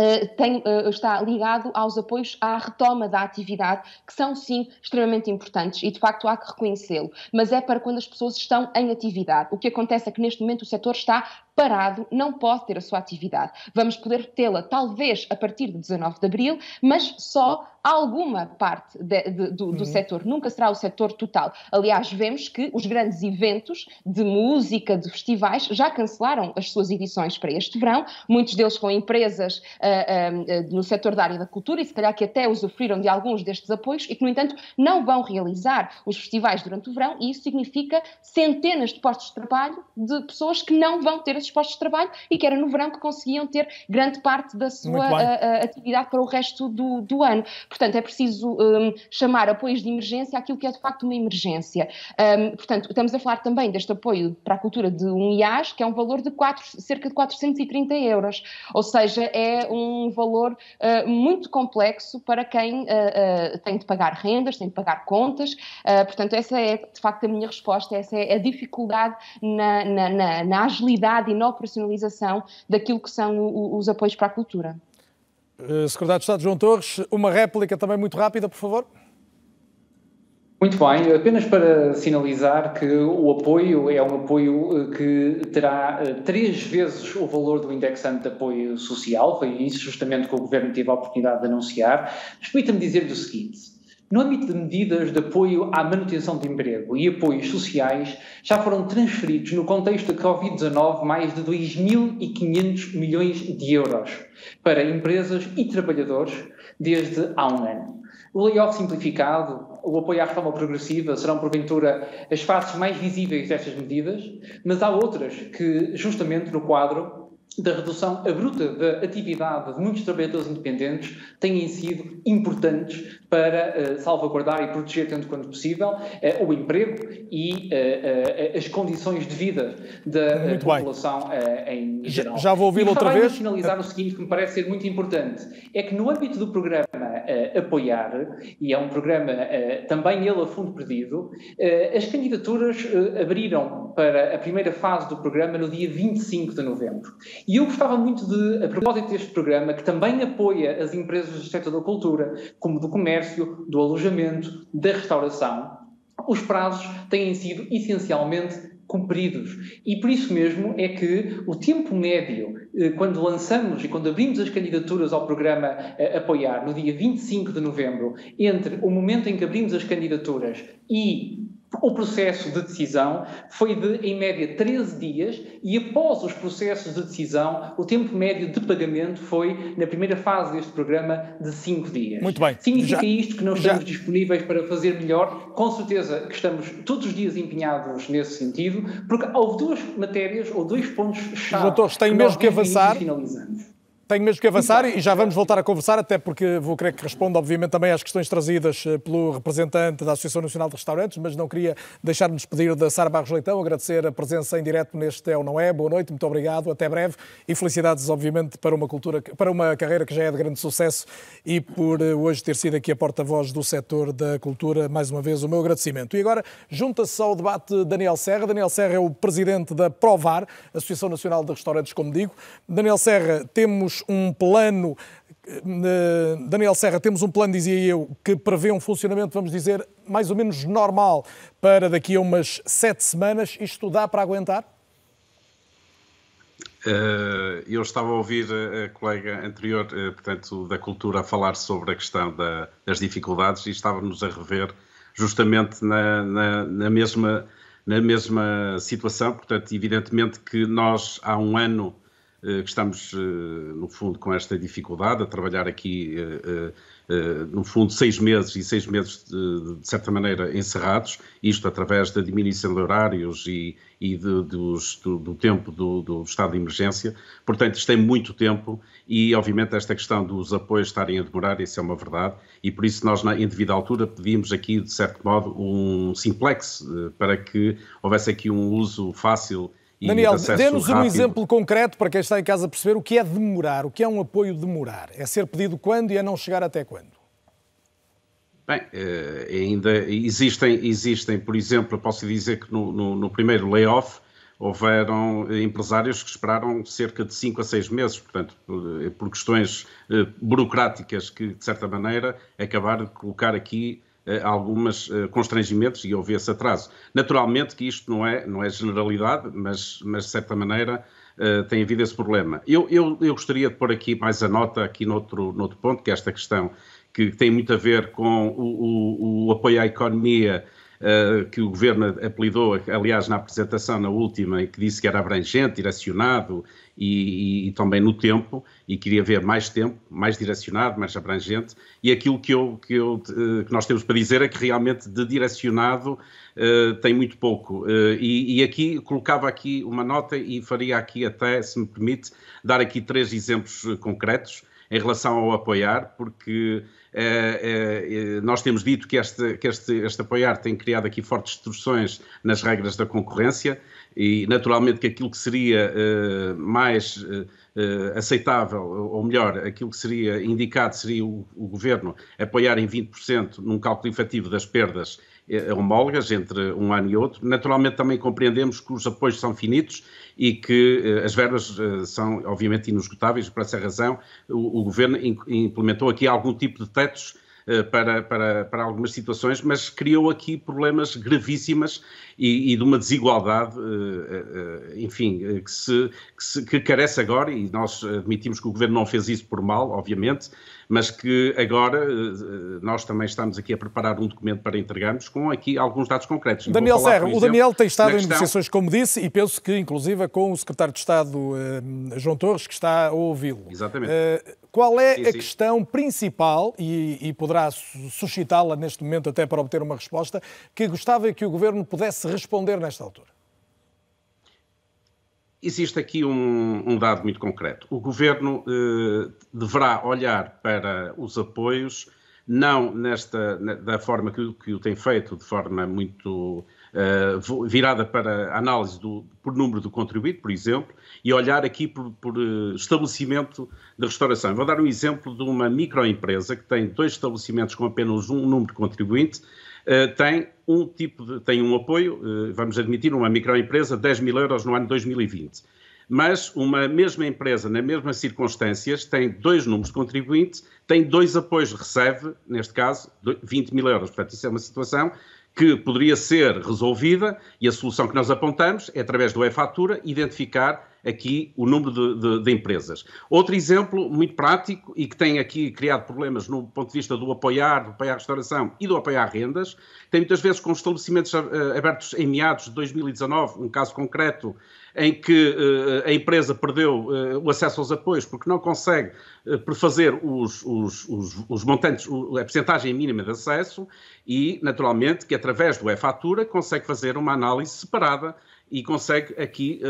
Uh, tem, uh, está ligado aos apoios à retoma da atividade, que são sim extremamente importantes e de facto há que reconhecê-lo, mas é para quando as pessoas estão em atividade. O que acontece é que neste momento o setor está parado, não pode ter a sua atividade. Vamos poder tê-la talvez a partir de 19 de abril, mas só alguma parte de, de, do, do uhum. setor, nunca será o setor total. Aliás, vemos que os grandes eventos de música, de festivais, já cancelaram as suas edições para este verão, muitos deles com empresas uh, no setor da área da cultura e se calhar que até usufruíram de alguns destes apoios e que, no entanto, não vão realizar os festivais durante o verão e isso significa centenas de postos de trabalho de pessoas que não vão ter esses postos de trabalho e que era no verão que conseguiam ter grande parte da sua atividade para o resto do, do ano. Portanto, é preciso um, chamar apoios de emergência aquilo que é de facto uma emergência. Um, portanto, estamos a falar também deste apoio para a cultura de um IAS, que é um valor de cerca de 430 euros. Ou seja, é um valor uh, muito complexo para quem uh, tem de pagar rendas, tem de pagar contas. portanto, essa é de facto a minha resposta, essa é a dificuldade na, na, na, na agilidade e na operacionalização daquilo que são o, os apoios para a cultura. Secretário de Estado João Torres, uma réplica também muito rápida, por favor. Muito bem, apenas para sinalizar que o apoio é um apoio eh, que terá eh, três vezes o valor do indexante de apoio social, foi isso justamente que o Governo teve a oportunidade de anunciar. Permita-me dizer-lhe o seguinte: no âmbito de medidas de apoio à manutenção de emprego e apoios sociais, já foram transferidos no contexto da Covid-19 mais de 2.500 milhões de euros para empresas e trabalhadores desde há um ano. O layoff simplificado, o apoio à reforma progressiva serão, porventura, as faces mais visíveis destas medidas, mas há outras que, justamente no quadro, da redução abrupta da atividade de muitos trabalhadores independentes têm sido importantes para uh, salvaguardar e proteger, tanto quanto possível, uh, o emprego e uh, as condições de vida da população em geral. Já vou ouvi-lo outra vez. finalizar o seguinte, que me parece ser muito importante, é que no âmbito do programa Apoiar, e é um programa também ele a fundo perdido, as candidaturas abriram para a primeira fase do programa no dia 25 de novembro. E eu gostava muito de, a propósito deste programa, que também apoia as empresas do setor da cultura, como do comércio, do alojamento, da restauração, os prazos têm sido essencialmente cumpridos. E por isso mesmo é que o tempo médio, eh, quando lançamos e quando abrimos as candidaturas ao programa eh, Apoiar, no dia 25 de novembro, entre o momento em que abrimos as candidaturas e o processo de decisão foi de, em média, 13 dias e após os processos de decisão, o tempo médio de pagamento foi, na primeira fase deste programa, de 5 dias. Muito bem. Significa já, isto que não estamos já... disponíveis para fazer melhor? Com certeza que estamos todos os dias empenhados nesse sentido, porque houve duas matérias ou dois pontos-chave. Doutores, tem mesmo que avançar. Finalizamos. Tenho mesmo que avançar e já vamos voltar a conversar, até porque vou querer que responda, obviamente, também às questões trazidas eh, pelo representante da Associação Nacional de Restaurantes, mas não queria deixar-me despedir da Sara Barros Leitão, agradecer a presença em direto neste É ou Não É. Boa noite, muito obrigado, até breve e felicidades, obviamente, para uma, cultura, para uma carreira que já é de grande sucesso e por eh, hoje ter sido aqui a porta-voz do setor da cultura. Mais uma vez, o meu agradecimento. E agora junta-se ao debate Daniel Serra. Daniel Serra é o presidente da Provar, Associação Nacional de Restaurantes, como digo. Daniel Serra, temos um plano. Eh, Daniel Serra, temos um plano, dizia eu, que prevê um funcionamento, vamos dizer, mais ou menos normal para daqui a umas sete semanas. Isto dá para aguentar? Uh, eu estava a ouvir a colega anterior, uh, portanto, da cultura, a falar sobre a questão da, das dificuldades e estávamos a rever justamente na, na, na, mesma, na mesma situação. Portanto, evidentemente que nós há um ano eh, que estamos, eh, no fundo, com esta dificuldade, a trabalhar aqui, eh, no fundo, seis meses e seis meses, de, certa maneira, encerrados, isto através da diminuição de horários e, e de, dos, do, do, tempo do, do, estado de emergência. Portanto, isto tem muito tempo e, obviamente, esta questão dos apoios estarem a demorar, isso é uma verdade, e por isso nós, em devida altura, pedimos aqui, de certo modo, um simplex para que houvesse aqui um uso fácil Daniel, dê-nos um exemplo concreto para quem está em casa perceber o que é demorar, o que é um apoio demorar. É ser pedido quando e é não chegar até quando? Bem, eh, ainda existem, existem, por exemplo, eu posso dizer que no, no, no primeiro layoff houveram empresários que esperaram cerca de 5 a 6 meses, portanto, por, eh, por questões eh, burocráticas que, de certa maneira, acabaram de colocar aqui uh, algumas uh, constrangimentos e houve esse atraso. Naturalmente que isto não é, não é generalidade, mas, mas de certa maneira uh, tem havido esse problema. Eu, eu, eu gostaria de pôr aqui mais a nota aqui noutro, noutro ponto, que é esta questão que tem muito a ver com o, o, o apoio à economia que o Governo apelidou, aliás, na apresentação, na última, e que disse que era abrangente, direcionado e, e, e, também no tempo, e queria ver mais tempo, mais direcionado, mais abrangente, e aquilo que, eu, que, eu, uh, que nós temos para dizer é que realmente de direcionado uh, tem muito pouco. E, e, aqui, colocava aqui uma nota e faria aqui até, se me permite, dar aqui três exemplos concretos em relação ao apoiar, porque eh, eh, nós temos dito que, este, que este, este apoiar tem criado aqui fortes distorções nas regras da concorrência e, naturalmente, que aquilo que seria eh, mais aceitável, ou melhor, aquilo que seria indicado seria o, o Governo apoiar em 20% num cálculo efetivo das perdas homólogas entre um ano e outro. Naturalmente, também compreendemos que os apoios são finitos e que as verbas são, obviamente, inesgotáveis. Por essa razão, o, o Governo implementou aqui algum tipo de tetos eh, para, para, para algumas situações, mas criou aqui problemas gravíssimas e, e de uma desigualdade, eh, eh, enfim, que, se, que, se, que carece agora, e nós admitimos que o Governo não fez isso por mal, obviamente, mas que agora nós também estamos aqui a preparar um documento para entregarmos com aqui alguns dados concretos. Daniel Serra, o Daniel tem estado em questão... negociações, como disse, e penso que inclusive com o secretário de Estado João Torres, que está a ouvi-lo. Exatamente. Qual é sim, a sim. questão principal, e, e poderá suscitá-la neste momento até para obter uma resposta, que gostava que o Governo pudesse responder nesta altura? Existe aqui um, um dado muito concreto. O Governo eh, deverá olhar para os apoios, não nesta, da forma que, que o tem feito, de forma muito uh, virada para análise do, por número do contribuinte, por exemplo, e olhar aqui por, por uh, estabelecimento de restauração. Vou dar um exemplo de uma microempresa que tem dois estabelecimentos com apenas um número de contribuinte, uh, tem um tipo de, tem um apoio, vamos admitir, uma microempresa, 10 mil euros no ano 2020 mas uma mesma empresa, nas mesmas circunstâncias, tem dois números de contribuinte, tem dois apoios, recebe, neste caso, 20 mil euros. Portanto, isso é uma situação que poderia ser resolvida e a solução que nós apontamos é, através do e-fatura, identificar aqui o número de, de, de, empresas. Outro exemplo muito prático e que tem aqui criado problemas no ponto de vista do apoiar, do apoiar a restauração e do apoiar rendas, tem muitas vezes com estabelecimentos uh, abertos em meados de 2019, um caso concreto em que uh, a empresa perdeu uh, o acesso aos apoios porque não consegue uh, prefazer os, os, os, os montantes, a percentagem mínima de acesso e, naturalmente, que através do e-fatura consegue fazer uma análise separada e consegue aqui,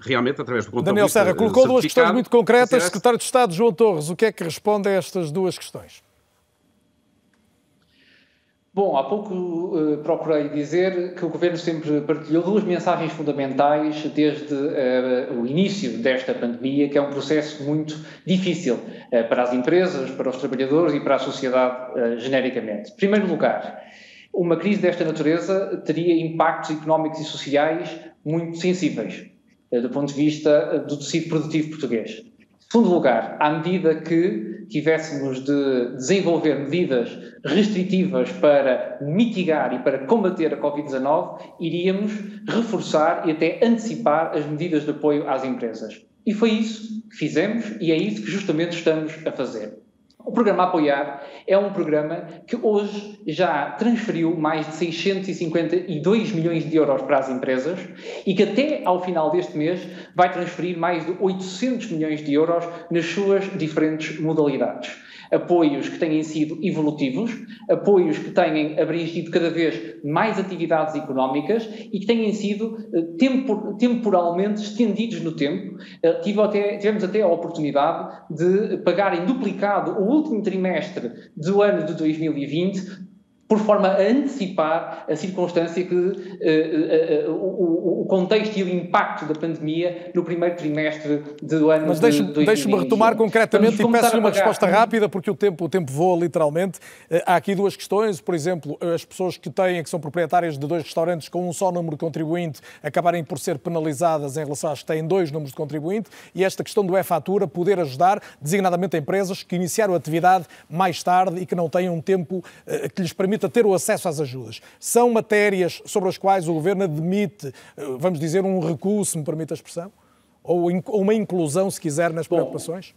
realmente, através do Daniel Serra, colocou duas questões muito concretas. Secretário de Estado João Torres, o que é que responde a estas duas questões? Bom, há pouco uh, procurei dizer que o Governo sempre partilhou duas mensagens fundamentais desde uh, o início desta pandemia, que é um processo muito difícil uh, para as empresas, para os trabalhadores e para a sociedade genericamente. Em primeiro lugar, uma crise desta natureza teria impactos económicos e sociais muito sensíveis, do ponto de vista do tecido produtivo português. Em segundo lugar, à medida que tivéssemos de desenvolver medidas restritivas para mitigar e para combater a Covid-19, iríamos reforçar e até antecipar as medidas de apoio às empresas. E foi isso que fizemos e é isso que justamente estamos a fazer. O programa Apoiar é um programa que hoje já transferiu mais de 652 milhões de euros para as empresas e que até ao final deste mês vai transferir mais de 800 milhões de euros nas suas diferentes modalidades apoios que têm sido evolutivos, apoios que têm abrangido cada vez mais atividades económicas e que têm sido eh, tempor, temporalmente estendidos no tempo. Eh, até, tivemos até a oportunidade de pagar em duplicado o último trimestre do ano de 2020 por forma a antecipar a circunstância que uh, uh, uh, o, o, contexto e o impacto da pandemia no primeiro trimestre do ano Mas deixe, de deixe-me retomar concretamente e peço-lhe uma resposta rápida, porque o tempo, o tempo voa literalmente. Há aqui duas questões, por exemplo, as pessoas que têm, que são proprietárias de dois restaurantes com um só número de contribuinte, acabarem por ser penalizadas em relação às que têm dois números de contribuinte, e esta questão do e-fatura poder ajudar, designadamente empresas que iniciaram a atividade mais tarde e que não têm um tempo que lhes permita permita ter o acesso às ajudas. São matérias sobre as quais o Governo admite, eh, vamos dizer, um recuo, se me permite a expressão? Ou uma inclusão, se quiser, nas preocupações?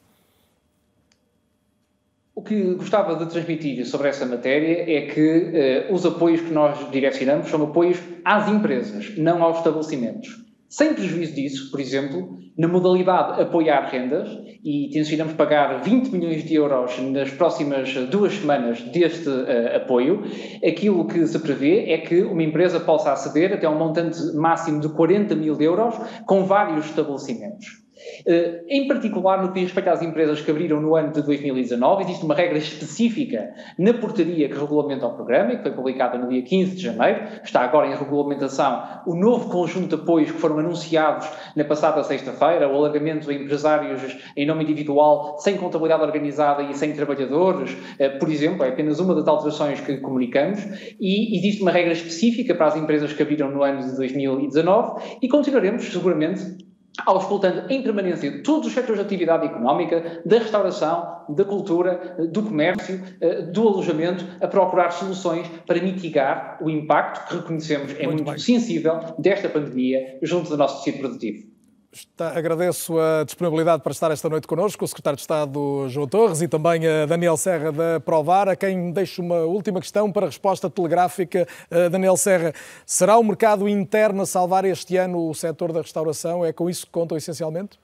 o que gostava de transmitir sobre essa matéria é que uh, os apoios que nós direcionamos são apoios às empresas, não aos estabelecimentos. Sem prejuízo disso, por exemplo, na modalidade apoiar rendas, e tencionamos pagar 20 milhões de euros nas próximas duas semanas deste uh, apoio, aquilo que se prevê é que uma empresa possa aceder até um montante máximo de 40 mil euros com vários estabelecimentos. Uh, em particular, no que diz respeito às empresas que abriram no ano de 2019, existe uma regra específica na portaria que regulamenta o programa e que foi publicada no dia 15 de janeiro. Está agora em regulamentação o novo conjunto de apoios que foram anunciados na passada sexta-feira, o alargamento a empresários em nome individual, sem contabilidade organizada e sem trabalhadores, uh, por exemplo, é apenas uma das alterações que comunicamos. E existe uma regra específica para as empresas que abriram no ano de 2019 e continuaremos, seguramente, auscultando em permanência todos os setores de atividade económica, da restauração, da cultura, do comércio, eh, do alojamento, a procurar soluções para mitigar o impacto que reconhecemos é muito, muito sensível desta pandemia junto do nosso tecido produtivo. Está, agradeço a disponibilidade para estar esta noite connosco, o Secretário de Estado João Torres e também a Daniel Serra da Provar, a quem deixo uma última questão para resposta telegráfica. Uh, Daniel Serra, será o mercado interno a salvar este ano o setor da restauração? É com isso que contam essencialmente?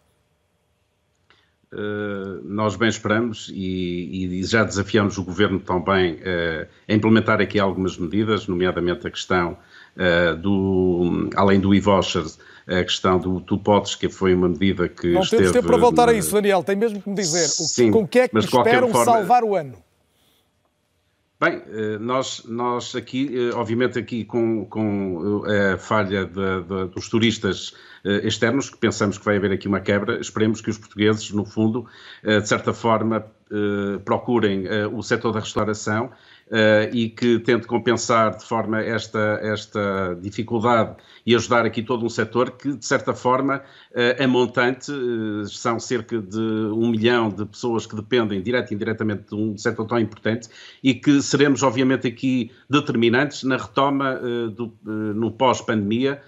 Uh, nós bem esperamos e, e, já desafiamos o Governo também uh, a implementar aqui algumas medidas, nomeadamente a questão do, além do e-vouchers, a questão do tu podes, que foi uma medida que Não esteve... temos tempo para voltar a isso, Daniel, tem mesmo que me dizer Sim, com que é que esperam forma... salvar o ano? Bem, eh, nós, nós aqui, eh, obviamente aqui com, com eh, a falha de, de, dos turistas externos, que pensamos que vai haver aqui uma quebra, esperemos que os portugueses, no fundo, de certa forma, procurem o setor da restauração uh, e que tente compensar de forma esta, esta dificuldade e ajudar aqui todo um setor que, de certa forma, uh, a montante uh, são cerca de um milhão de pessoas que dependem direto e indiretamente de um setor tão importante e que seremos, obviamente, aqui determinantes na retoma do, no pós-pandemia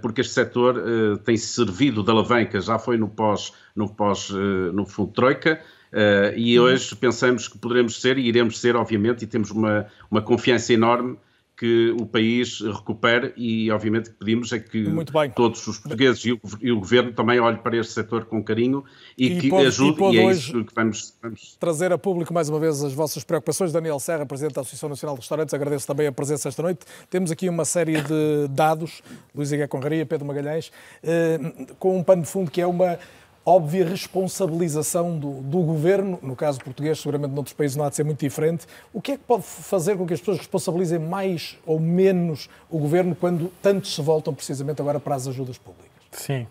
porque este setor tem servido de alavanca, já foi no pós, no pós, no fundo Troika, Uh, e uhum. hoje pensamos que poderemos ser e iremos ser, obviamente, e temos uma, uma confiança enorme que o país recupere e, obviamente, que pedimos é que todos os portugueses e o, e o, Governo também olhem para este setor com carinho e, e que pode, ajude, e, e é isso que vamos, vamos, Trazer a público, mais uma vez, as vossas preocupações. Daniel Serra, Presidente da Associação Nacional de Restaurantes, agradeço também a presença esta noite. Temos aqui uma série de dados, Luís Igué Conraria, Pedro Magalhães, eh, com um pano de fundo que é uma óbvia responsabilização do, do, governo, no caso português, seguramente noutros países não há de ser muito diferente. O que é que pode fazer com que as pessoas responsabilizem mais ou menos o governo quando tantos se voltam precisamente agora para as ajudas públicas? Sim.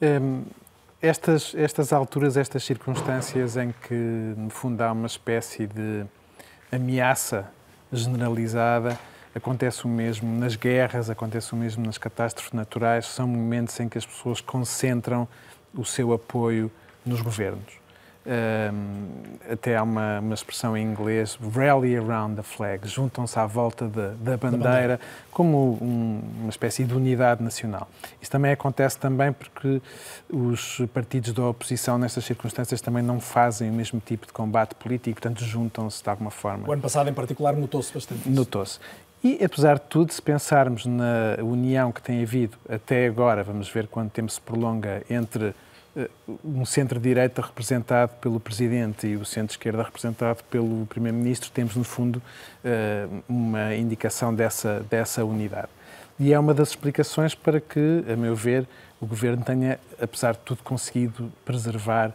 Um, estas, estas alturas, estas circunstâncias em que, no fundo, há uma espécie de ameaça generalizada, acontece o mesmo nas guerras, acontece o mesmo nas catástrofes naturais, são momentos em que as pessoas concentram o seu apoio nos governos. Um, até há uma, uma, expressão em inglês, rally around the flag, juntam-se à volta de, da, bandeira como um, uma espécie de unidade nacional. Isso também acontece também porque os partidos da oposição nestas circunstâncias também não fazem o mesmo tipo de combate político, portanto juntam-se de alguma forma. O ano passado em particular notou-se bastante Notou-se. E, apesar de tudo, se pensarmos na união que tem havido até agora, vamos ver quanto tempo se prolonga entre eh, um centro-direita representado pelo Presidente e o centro-esquerda representado pelo Primeiro-Ministro, temos, no fundo, eh, uma indicação dessa, dessa unidade. E é uma das explicações para que, a meu ver, o Governo tenha, apesar de tudo, conseguido preservar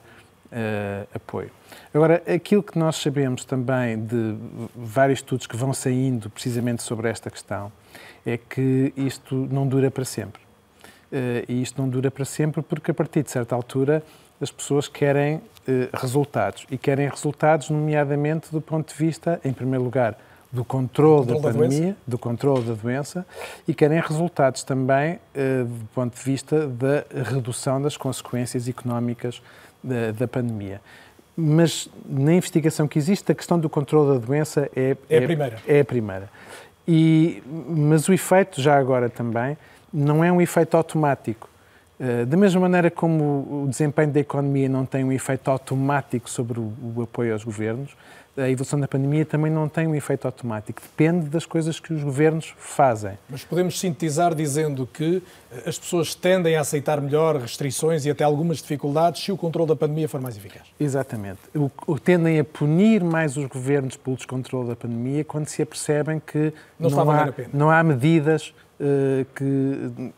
uh, apoio. Agora, aquilo que nós sabemos também de vários estudos que vão saindo precisamente sobre esta questão é que isto não dura para sempre. Eh, e isto não dura para sempre porque, a partir de certa altura, as pessoas querem eh, resultados. E querem resultados, nomeadamente, do ponto de vista, em primeiro lugar, do controle, da pandemia, do controle da doença, e querem resultados também eh, do ponto de vista da redução das consequências económicas da, da pandemia. Mas na investigação que existe, a questão do controle da doença é, é, é a primeira. É a primeira. E, mas o efeito, já agora também, não é um efeito automático. Eh, da mesma maneira como o desempenho da economia não tem um efeito automático sobre o apoio aos governos, a evolução da pandemia também não tem um efeito automático. Depende das coisas que os governos fazem. Mas podemos sintetizar dizendo que eh, as pessoas tendem a aceitar melhor restrições e até algumas dificuldades se o controle da pandemia for mais eficaz. Exatamente. O, o, tendem a punir mais os governos pelo descontrole da pandemia quando se apercebem que não, não, há, não há medidas uh, que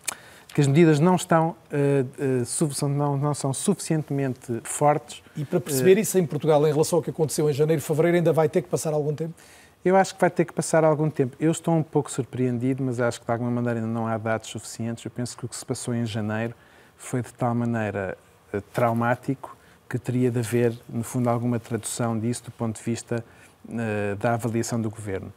que as medidas não estão uh, uh, não, não são suficientemente fortes. E para perceber uh, isso em Portugal, em relação ao que aconteceu em janeiro e fevereiro, ainda vai ter que passar algum tempo? Eu acho que vai ter que passar algum tempo. Eu estou um pouco surpreendido, mas acho que de alguma maneira ainda não há dados suficientes. Eu penso que o que se passou em janeiro foi de tal maneira traumático que teria de haver, no fundo, alguma tradução disso do ponto de vista da avaliação do governo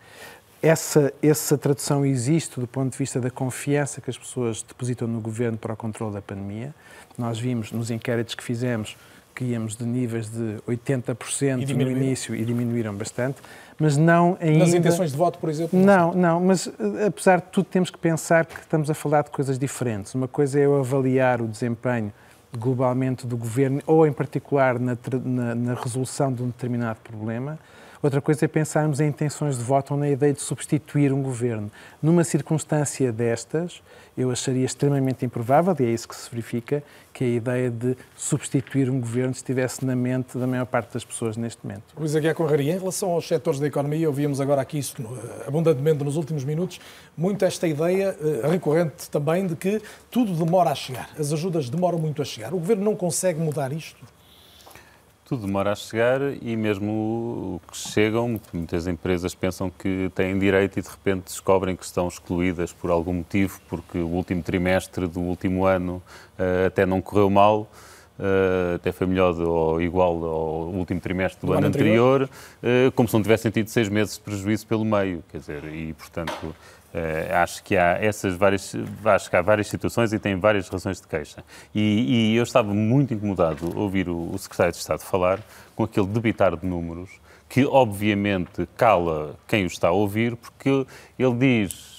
essa, essa tradução existe do ponto de vista da confiança que as pessoas depositam no governo para o controle da pandemia. Nós vimos nos inquéritos que fizemos que íamos de níveis de 80% no início e diminuíram bastante, mas não ainda... Nas intenções de voto, por exemplo? Não, não, mas eh, apesar de tudo temos que pensar que estamos a falar de coisas diferentes. Uma coisa é eu avaliar o desempenho globalmente do governo ou, em particular, na, na, na resolução de um determinado problema, Outra coisa é pensarmos em intenções de voto ou na ideia de substituir um governo. Numa circunstância destas, eu acharia extremamente improvável, e é isso que se verifica, que a ideia de substituir um governo estivesse na mente da maior parte das pessoas neste momento. Luís Aguiar Conraria, em relação aos setores da economia, ouvimos agora aqui isso eh, abundantemente nos últimos minutos, muito esta ideia uh, recorrente também de que tudo demora a chegar, as ajudas demoram muito a chegar. O governo não consegue mudar isto? Tudo demora a chegar e mesmo o que chegam, muitas empresas pensam que têm direito e de repente descobrem que estão excluídas por algum motivo, porque o último trimestre do último ano uh, até não correu mal. Uh, até foi melhor ou igual ao último trimestre do, do ano, ano, anterior, anterior uh, como se não tivessem tido seis meses de prejuízo pelo meio, quer dizer, e portanto Uh, acho que há essas várias, acho que há várias situações e tem várias razões de queixa. E, e eu estava muito incomodado ouvir o, o, secretário de Estado falar com aquele debitar de números que obviamente cala quem o está a ouvir, porque ele diz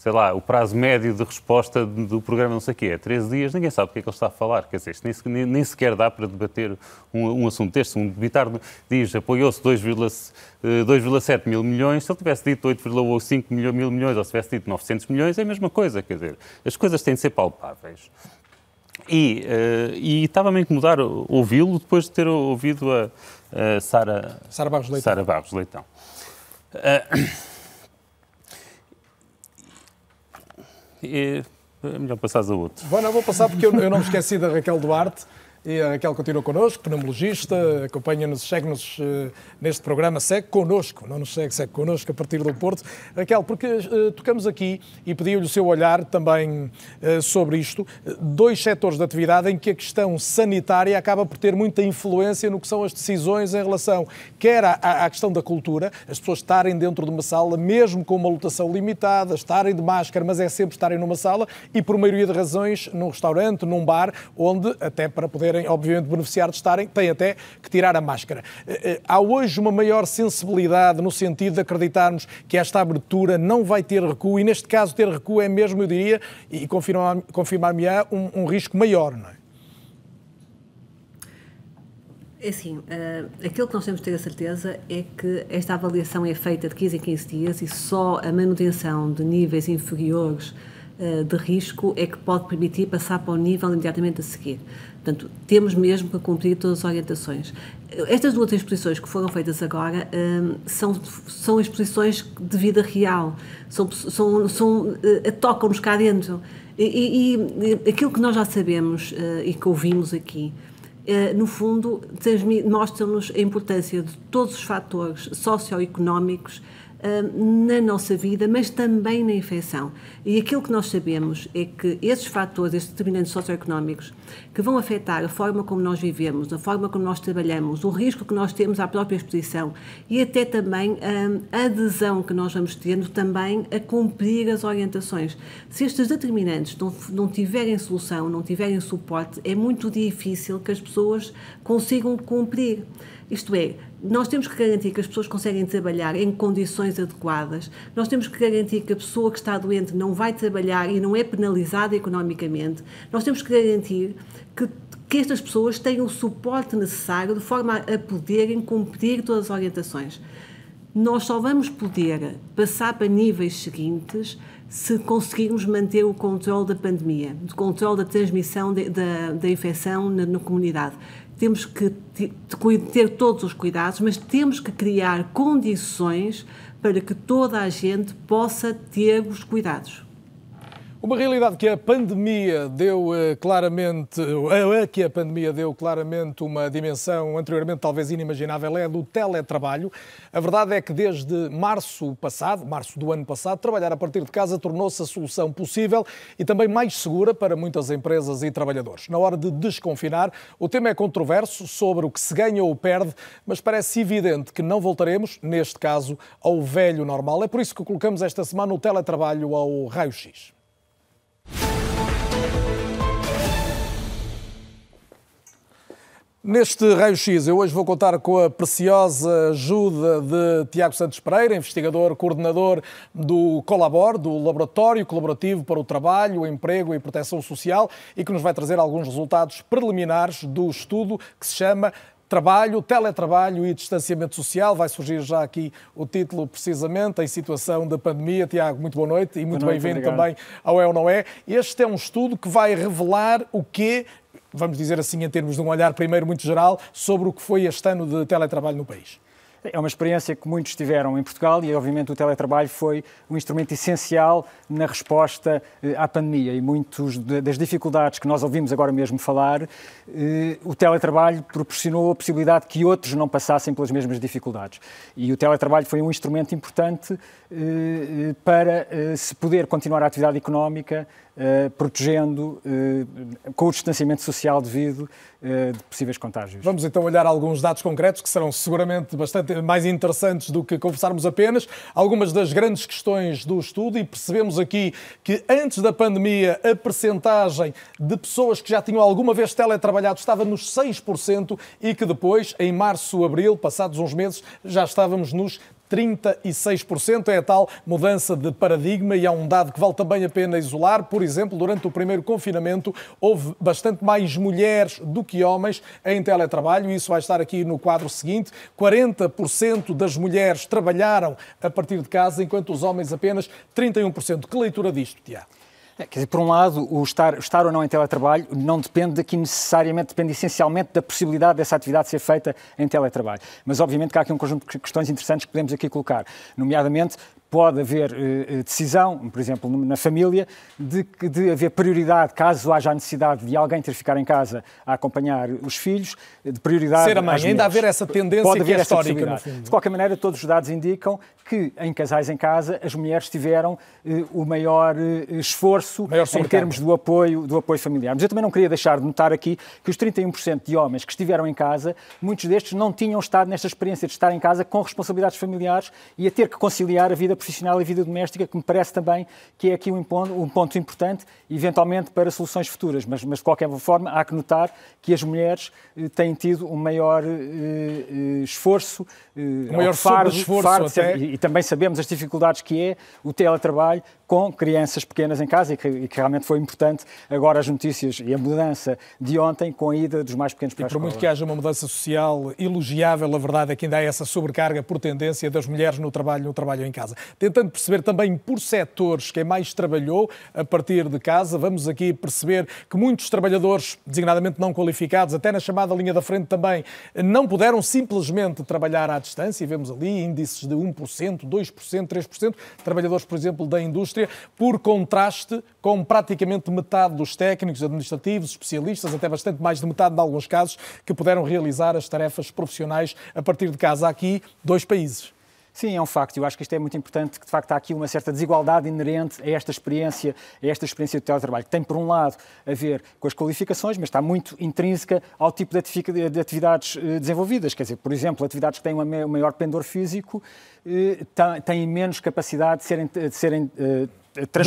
sei lá, o prazo médio de resposta do programa não sei o quê é 13 dias, ninguém sabe o que é que ele está a falar. Quer dizer, nem, nem sequer dá para debater um, um assunto deste. Um debitar diz apoiou-se 2,7 eh, mil milhões, se ele tivesse dito 8,5 mil, mil milhões ou se tivesse dito 900 milhões, é a mesma coisa. Quer dizer, as coisas têm de ser palpáveis. E, uh, e estava-me a incomodar ouvi-lo depois de ter ouvido a, a Sara, Sara Barros Leitão. Sara Barros Leitão. Uh, é melhor passar a outro. Bom, não vou passar porque eu, eu não me esqueci da Raquel Duarte e a Raquel continua connosco, pneumologista, acompanha-nos, segue-nos uh, neste programa, segue connosco, não nos segue, segue connosco a partir do Porto. Raquel, porque uh, tocamos aqui e pedi-lhe o seu olhar também uh, sobre isto, dois setores de atividade em que a questão sanitária acaba por ter muita influência no que são as decisões em relação, quer à, à questão da cultura, as pessoas estarem dentro de uma sala, mesmo com uma lotação limitada, estarem de máscara, mas é sempre estarem numa sala, e por maioria de razões num restaurante, num bar, onde até para poder poderem, obviamente, beneficiar de estarem, têm até que tirar a máscara. Eh, eh, há hoje uma maior sensibilidade no sentido de acreditarmos que esta abertura não vai ter recuo, e neste caso ter recuo é mesmo, eu diria, e confirmar-me-á, um, um risco maior, não é? É assim, uh, aquilo que nós temos de ter a certeza é que esta avaliação é feita de 15 em 15 dias e só a manutenção de níveis inferiores de risco é que pode permitir passar para o nível imediatamente a seguir. Portanto, temos mesmo que cumprir todas as orientações. Estas duas exposições que foram feitas agora um, são, são exposições de vida real, são, são, são, uh, tocam-nos cá dentro. E, e, e, aquilo que nós já sabemos uh, e que ouvimos aqui, uh, no fundo, mostra-nos a importância de todos os fatores socioeconómicos na nossa vida, mas também na infecção. E aquilo que nós sabemos é que esses fatores, esses determinantes socioeconómicos, que vão afetar a forma como nós vivemos, a forma como nós trabalhamos, o risco que nós temos à própria exposição e até também a adesão que nós vamos tendo também a cumprir as orientações. Se estes determinantes não, não tiverem solução, não tiverem suporte, é muito difícil que as pessoas consigam cumprir. Isto é, nós temos que garantir que as pessoas conseguem trabalhar em condições adequadas, nós temos que garantir que a pessoa que está doente não vai trabalhar e não é penalizada economicamente, nós temos que garantir que, que estas pessoas tenham o suporte necessário de forma a poderem cumprir todas as orientações. Nós só vamos poder passar para níveis seguintes se conseguirmos manter o controle da pandemia, o controle da transmissão da, da infecção na, na comunidade temos que ter todos os cuidados, mas temos que criar condições para que toda a gente possa ter os cuidados. Uma realidade que a pandemia deu eh, claramente, a que a pandemia deu claramente uma dimensão anteriormente talvez inimaginável é a do teletrabalho. A verdade é que desde março passado, março do ano passado, trabalhar a partir de casa tornou-se a solução possível e também mais segura para muitas empresas e trabalhadores. Na hora de desconfinar, o tema é controverso sobre o que se ganha ou perde, mas parece evidente que não voltaremos, neste caso, ao velho normal. É por isso que colocamos esta semana o teletrabalho ao raio-x. Neste raio-x, eu hoje vou contar com a preciosa ajuda de Tiago Santos Pereira, investigador, coordenador do Colabor, do Laboratório Colaborativo para o Trabalho, o Emprego e Proteção Social, e que nos vai trazer alguns resultados preliminares do estudo que se chama Trabalho, teletrabalho e distanciamento social. Vai surgir já aqui o título, precisamente, em situação da pandemia. Tiago, muito boa noite e muito bem-vindo também ao É ou Não É. Este é um estudo que vai revelar o que vamos dizer assim, em termos de um olhar primeiro muito geral, sobre o que foi este ano de teletrabalho no país? É uma experiência que muitos tiveram em Portugal e, obviamente, o teletrabalho foi um instrumento essencial na resposta eh, à pandemia. E muitas das dificuldades que nós ouvimos agora mesmo falar, eh, o teletrabalho proporcionou a possibilidade que outros não passassem pelas mesmas dificuldades. E o teletrabalho foi um instrumento importante para se poder continuar a atividade económica protegendo com o distanciamento social devido de possíveis contágios. Vamos então olhar alguns dados concretos que serão seguramente bastante mais interessantes do que conversarmos apenas. Algumas das grandes questões do estudo e percebemos aqui que antes da pandemia a percentagem de pessoas que já tinham alguma vez teletrabalhado estava nos 6% e que depois, em março, abril, passados uns meses, já estávamos nos 36%. É a tal mudança de paradigma e há um dado que vale também a pena isolar. Por exemplo, durante o primeiro confinamento houve bastante mais mulheres do que homens em teletrabalho. Isso vai estar aqui no quadro seguinte. 40% das mulheres trabalharam a partir de casa, enquanto os homens apenas 31%. Que leitura disto, Tiago? É, quer dizer, por um lado, o estar, estar ou não em teletrabalho não depende aqui necessariamente, depende essencialmente da possibilidade dessa atividade ser feita em teletrabalho. Mas, obviamente, que há aqui um conjunto de questões interessantes que podemos aqui colocar, nomeadamente pode haver eh, decisão, por exemplo, na família, de, de haver prioridade, caso haja a necessidade de alguém ter que ficar em casa a acompanhar os filhos, de prioridade. Ser a mãe, ainda haver essa tendência pode haver que é histórica. De qualquer maneira, todos os dados indicam que em casais em casa as mulheres tiveram eh, o maior eh, esforço maior em termos do apoio, do apoio familiar. Mas eu também não queria deixar de notar aqui que os 31% de homens que estiveram em casa, muitos destes não tinham estado nesta experiência de estar em casa com responsabilidades familiares e a ter que conciliar a vida profissional e vida doméstica, que me parece também que é aqui um ponto, um ponto importante, eventualmente para soluções futuras. Mas, mas, de qualquer forma, há que notar que as mulheres eh, têm tido um maior eh, eh esforço, eh, um maior fardo, esforço fardo, até. E, também sabemos as dificuldades que é o teletrabalho com crianças pequenas em casa e que, e que, realmente foi importante agora as notícias e a mudança de ontem com a ida dos mais pequenos para e a escola. por muito que haja uma mudança social elogiável, a verdade é que ainda há essa sobrecarga por tendência das mulheres no trabalho, no trabalho em casa. Tentando perceber também por setores quem mais trabalhou a partir de casa, vamos aqui perceber que muitos trabalhadores, designadamente não qualificados, até na chamada linha da frente também, não puderam simplesmente trabalhar à distância, e vemos ali índices de 1%, 2%, 3%, trabalhadores, por exemplo, da indústria, por contraste com praticamente metade dos técnicos administrativos, especialistas, até bastante mais de metade, em alguns casos, que puderam realizar as tarefas profissionais a partir de casa. Aqui, dois países. Sim, é um facto. Eu acho que isto é muito importante, que de facto há aqui uma certa desigualdade inerente a esta experiência, a esta experiência do teletrabalho, que tem, por um lado, a ver com as qualificações, mas está muito intrínseca ao tipo de atividades eh, desenvolvidas. Quer dizer, por exemplo, atividades que têm um maior pendor físico eh, têm menos capacidade de serem, de serem eh,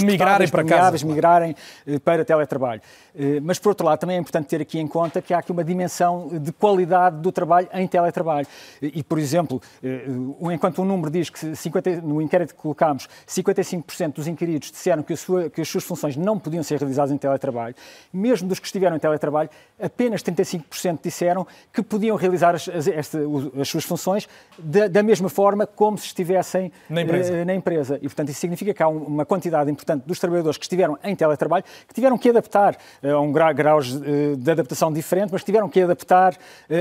migrarem para casa. migrarem eh, para teletrabalho. Eh, mas, por outro lado, também é importante ter aqui em conta que há aqui uma dimensão de qualidade do trabalho em teletrabalho. E, por exemplo, eh, enquanto o número diz que 50, no inquérito que colocámos, 55% dos inquiridos disseram que, sua, que as suas funções não podiam ser realizadas em teletrabalho, mesmo dos que estiveram em teletrabalho, apenas 35% disseram que podiam realizar as, as, as suas funções da, da, mesma forma como se estivessem na empresa. na empresa. E, portanto, isso significa que há uma quantidade importante dos trabalhadores que estiveram em teletrabalho, que tiveram que adaptar a um grau, graus de adaptação diferente, mas tiveram que adaptar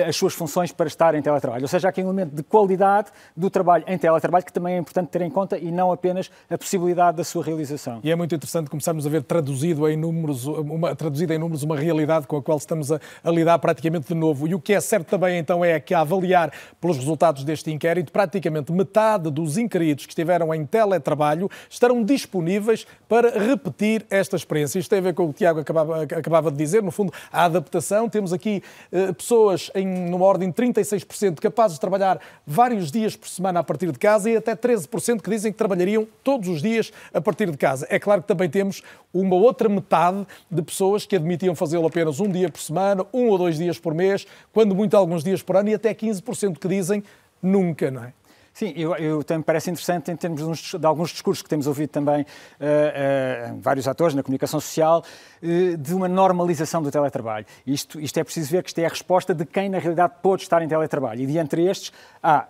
as suas funções para estar em teletrabalho. Ou seja, há aqui um elemento de qualidade do trabalho em teletrabalho que também é importante ter em conta e não apenas a possibilidade da sua realização. E é muito interessante começarmos a ver traduzido em números, uma, em números uma realidade com a qual estamos a, a lidar praticamente de novo. E o que é certo também então é que, a avaliar pelos resultados deste inquérito, praticamente metade dos inquiridos que estiveram em teletrabalho estarão disponíveis para repetir esta experiência. Isto tem a ver com o que o Tiago acabava, acabava de dizer, no fundo, a adaptação. Temos aqui eh, pessoas em numa ordem de 36% capazes de trabalhar vários dias por semana a partir de casa e até 13% que dizem que trabalhariam todos os dias a partir de casa. É claro que também temos uma outra metade de pessoas que admitiam fazê-lo apenas um dia por semana, um ou dois dias por mês, quando muito alguns dias por ano, e até 15% que dizem nunca, não é? Sim, eu, eu também me parece interessante em termos de, de, alguns discursos que temos ouvido também uh, uh, vários atores na comunicação social uh, de uma normalização do teletrabalho. Isto, isto é preciso ver que isto é a resposta de quem na realidade pode estar em teletrabalho. E de entre estes, há,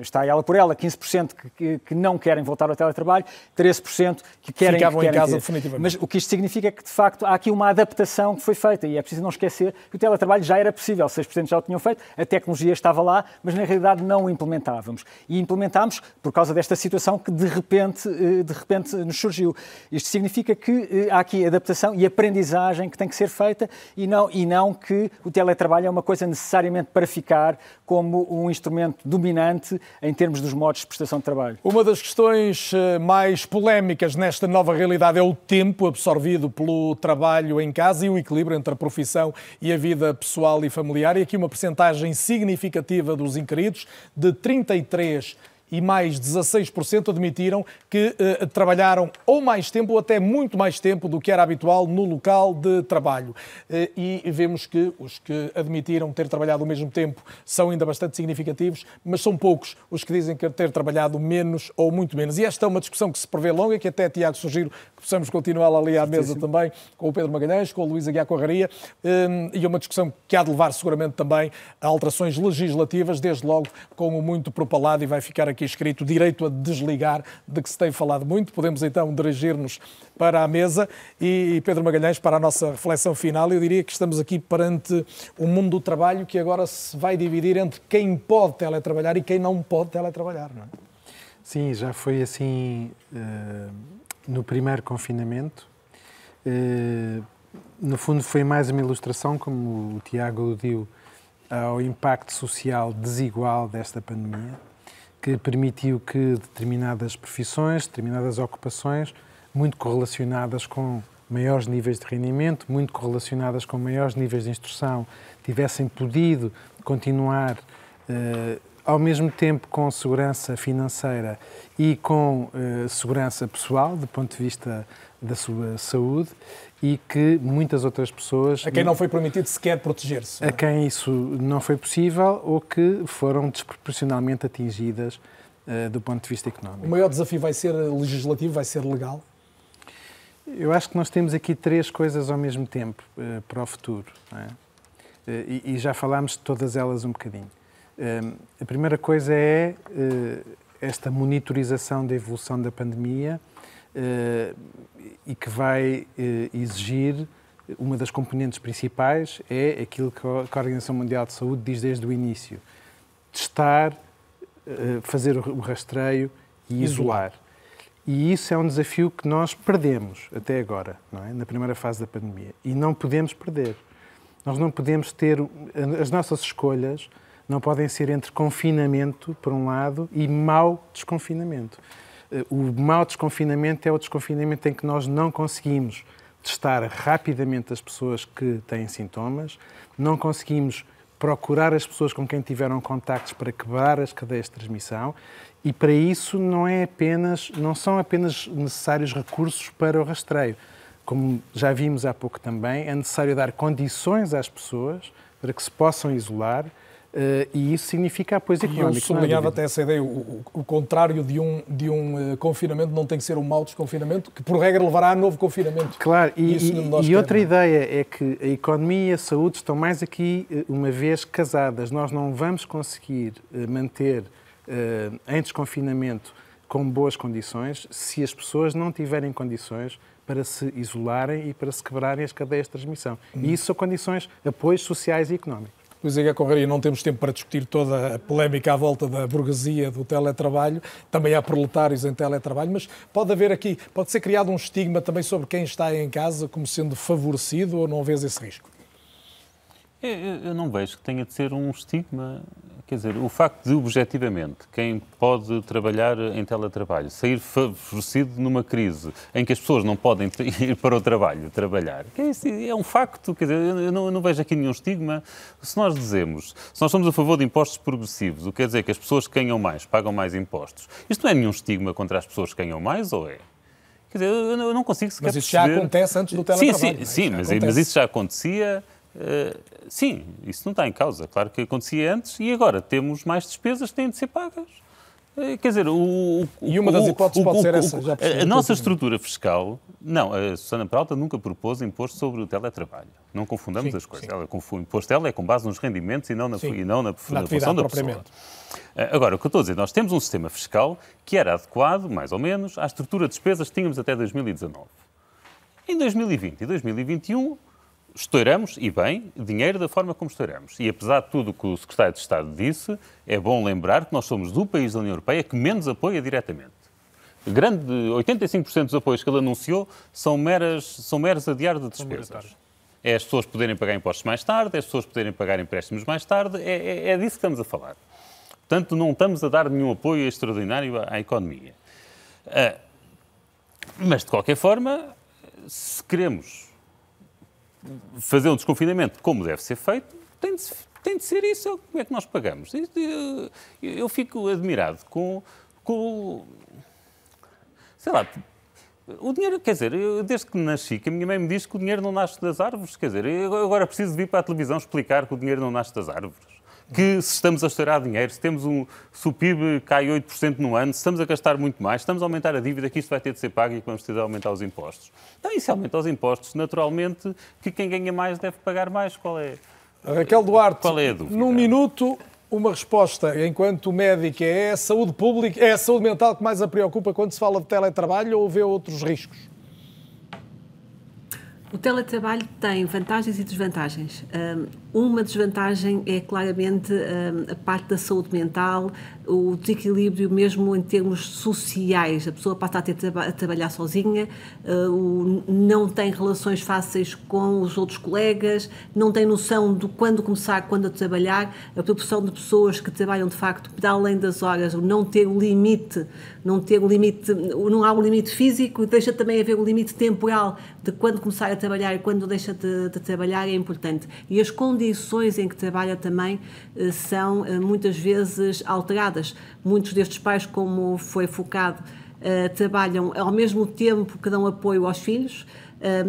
está ela por ela, 15% que, que, não querem voltar ao teletrabalho, 13% que querem, Ficavam que querem em casa ter. definitivamente. Mas o que isto significa é que, de facto, há aqui uma adaptação que foi feita e é preciso não esquecer que o teletrabalho já era possível, 6% já o tinham feito, a tecnologia estava lá, mas na realidade não o implementávamos. E implementámos por causa desta situação que de repente, eh, de repente nos surgiu. Isto significa que eh, há aqui adaptação e aprendizagem que tem que ser feita e não, e não que o teletrabalho é uma coisa necessariamente para ficar como um instrumento dominante em termos dos modos de prestação de trabalho. Uma das questões eh, mais polémicas nesta nova realidade é o tempo absorvido pelo trabalho em casa e o equilíbrio entre a profissão e a vida pessoal e familiar. E aqui uma percentagem significativa dos inquiridos, de 33 e mais 16% admitiram que eh, trabalharam ou mais tempo ou até muito mais tempo do que era habitual no local de trabalho. Eh, e vemos que os que admitiram ter trabalhado o mesmo tempo são ainda bastante significativos, mas são poucos os que dizem que ter trabalhado menos ou muito menos. E esta é uma discussão que se prevê longa, que até, Tiago, sugiro que possamos continuar ali à mesa sim, também com o Pedro Magalhães, com o Luís Aguiar Corraria, eh, e é uma discussão que há de levar seguramente também a alterações legislativas, desde logo com o muito propalado e vai ficar aqui aqui escrito direito a desligar, de que se tem falado muito. Podemos então dirigir-nos para a mesa e Pedro Magalhães para a nossa reflexão final. Eu diria que estamos aqui perante um mundo do trabalho que agora se vai dividir entre quem pode teletrabalhar e quem não pode teletrabalhar, não é? Sim, já foi assim uh, no primeiro confinamento. Uh, no fundo, foi mais uma ilustração, como o Tiago aludiu, ao impacto social desigual desta pandemia que permitiu que determinadas profissões, determinadas ocupações, muito correlacionadas com maiores níveis de rendimento, muito correlacionadas com maiores níveis de instrução, tivessem podido continuar eh, ao mesmo tempo com segurança financeira e com eh, segurança pessoal, do ponto de vista da sua saúde, e que muitas outras pessoas. A quem não foi permitido sequer proteger-se. A é? quem isso não foi possível ou que foram desproporcionalmente atingidas uh, do ponto de vista económico. O maior desafio vai ser legislativo, vai ser legal? Eu acho que nós temos aqui três coisas ao mesmo tempo uh, para o futuro. É? Uh, e, e, já falámos de todas elas um bocadinho. A primeira coisa é esta monitorização da evolução da pandemia e que vai eh, exigir uma das componentes principais é aquilo que a Organização Mundial de Saúde diz desde o início: testar, eh, fazer o rastreio e isolar. E isso é um desafio que nós perdemos até agora, é? na primeira fase da pandemia. E não podemos perder. Nós não podemos ter. As nossas escolhas não podem ser entre confinamento, por um lado, e mau desconfinamento. O mau desconfinamento é o desconfinamento em que nós não conseguimos testar rapidamente as pessoas que têm sintomas, não conseguimos procurar as pessoas com quem tiveram contactos para quebrar as cadeias de transmissão e para isso não é apenas não são apenas necessários recursos para o rastreio. Como já vimos há pouco também, é necessário dar condições às pessoas para que se possam isolar, Uh, e isso significa apoio económico. Eu sublinhava até essa ideia, o, o, o, contrário de um, de um uh, confinamento não tem que ser um mau desconfinamento, que por regra levará a novo confinamento. Claro, e, e, e outra ideia é que a economia e a saúde estão mais aqui, uh, uma vez casadas. Nós não vamos conseguir manter em desconfinamento com boas condições se as pessoas não tiverem condições para se isolarem e para se quebrarem as cadeias de transmissão. Hum. E isso são condições, apoios sociais e económicos. Luís H. Conraria, não temos tempo para discutir toda a polémica à volta da burguesia do teletrabalho, também há proletários em teletrabalho, mas pode haver aqui, pode ser criado um estigma também sobre quem está em casa como sendo favorecido ou não vês esse risco? Eu, eu não vejo que tenha de ser um estigma. Quer dizer, o facto de, objetivamente, quem pode trabalhar em teletrabalho sair favorecido numa crise em que as pessoas não podem ir para o trabalho trabalhar, é um facto. Quer dizer, eu não, eu não vejo aqui nenhum estigma. Se nós dizemos, se nós somos a favor de impostos progressivos, o que quer dizer que as pessoas que ganham mais pagam mais impostos, isto não é nenhum estigma contra as pessoas que ganham mais, ou é? Quer dizer, eu não consigo sequer Mas isso já acontece antes do teletrabalho. Sim, sim, sim mas, mas, isso já acontecia Uh, sim, isso não está em causa. Claro que acontecia antes e agora temos mais despesas que têm de ser pagas. Uh, quer dizer, o, E uma das hipóteses o, pode o, ser essa. A nossa estrutura fiscal. Não, a Susana Peralta nunca propôs imposto sobre o teletrabalho. Não confundamos sim, as coisas. Ela, o imposto dela é com base nos rendimentos e não na, e não na, na, na função da pessoa. Uh, agora, o que eu estou a dizer, nós temos um sistema fiscal que era adequado, mais ou menos, à estrutura de despesas que tínhamos até 2019. Em 2020 e 2021 estouramos, e bem, dinheiro da forma como estouramos. E apesar de tudo o que o Secretário de Estado disse, é bom lembrar que nós somos do país da União Europeia que menos apoia diretamente. Grande, 85% dos apoios que ele anunciou são, meras, são meros adiar de despesas. É as pessoas poderem pagar impostos mais tarde, é as pessoas poderem pagar empréstimos mais tarde, é, é, é disso que estamos a falar. Portanto, não estamos a dar nenhum apoio extraordinário à, à economia. Uh, mas, de qualquer forma, se queremos fazer um desconfinamento como deve ser feito, tem de, tem de ser isso. Como é que nós pagamos? Eu, eu fico admirado com, com. Sei lá. O dinheiro, quer dizer, eu, desde que nasci, que a minha mãe me diz que o dinheiro não nasce das árvores, quer dizer, eu agora preciso vir para a televisão explicar que o dinheiro não nasce das árvores que se estamos a estourar dinheiro, se, temos um, se o PIB cai 8% no ano, se estamos a gastar muito mais, se estamos a aumentar a dívida, que isto vai ter de ser pago e que vamos ter de aumentar os impostos. Então, e se aumenta os impostos, naturalmente, que quem ganha mais deve pagar mais. Qual é? Raquel Duarte, qual é a dúvida? num minuto, uma resposta. Enquanto médica, é a saúde pública, é a saúde mental que mais a preocupa quando se fala de teletrabalho ou vê outros riscos? O teletrabalho tem vantagens e desvantagens. Uma desvantagem é claramente a parte da saúde mental, o desequilíbrio mesmo em termos sociais. A pessoa passa a ter a trabalhar sozinha, ah, não tem relações fáceis com os outros colegas, não tem noção de quando começar, quando a trabalhar. A proporção de pessoas que trabalham de facto para além das horas, não ter o limite, não ter o limite, não há um limite físico, deixa também haver o limite temporal de quando começar a trabalhar e quando deixa de, de trabalhar é importante. E as condições condições em que trabalha também eh, são eh, muitas vezes alteradas. Muitos destes pais, como foi focado, eh, trabalham ao mesmo tempo que dão apoio aos filhos.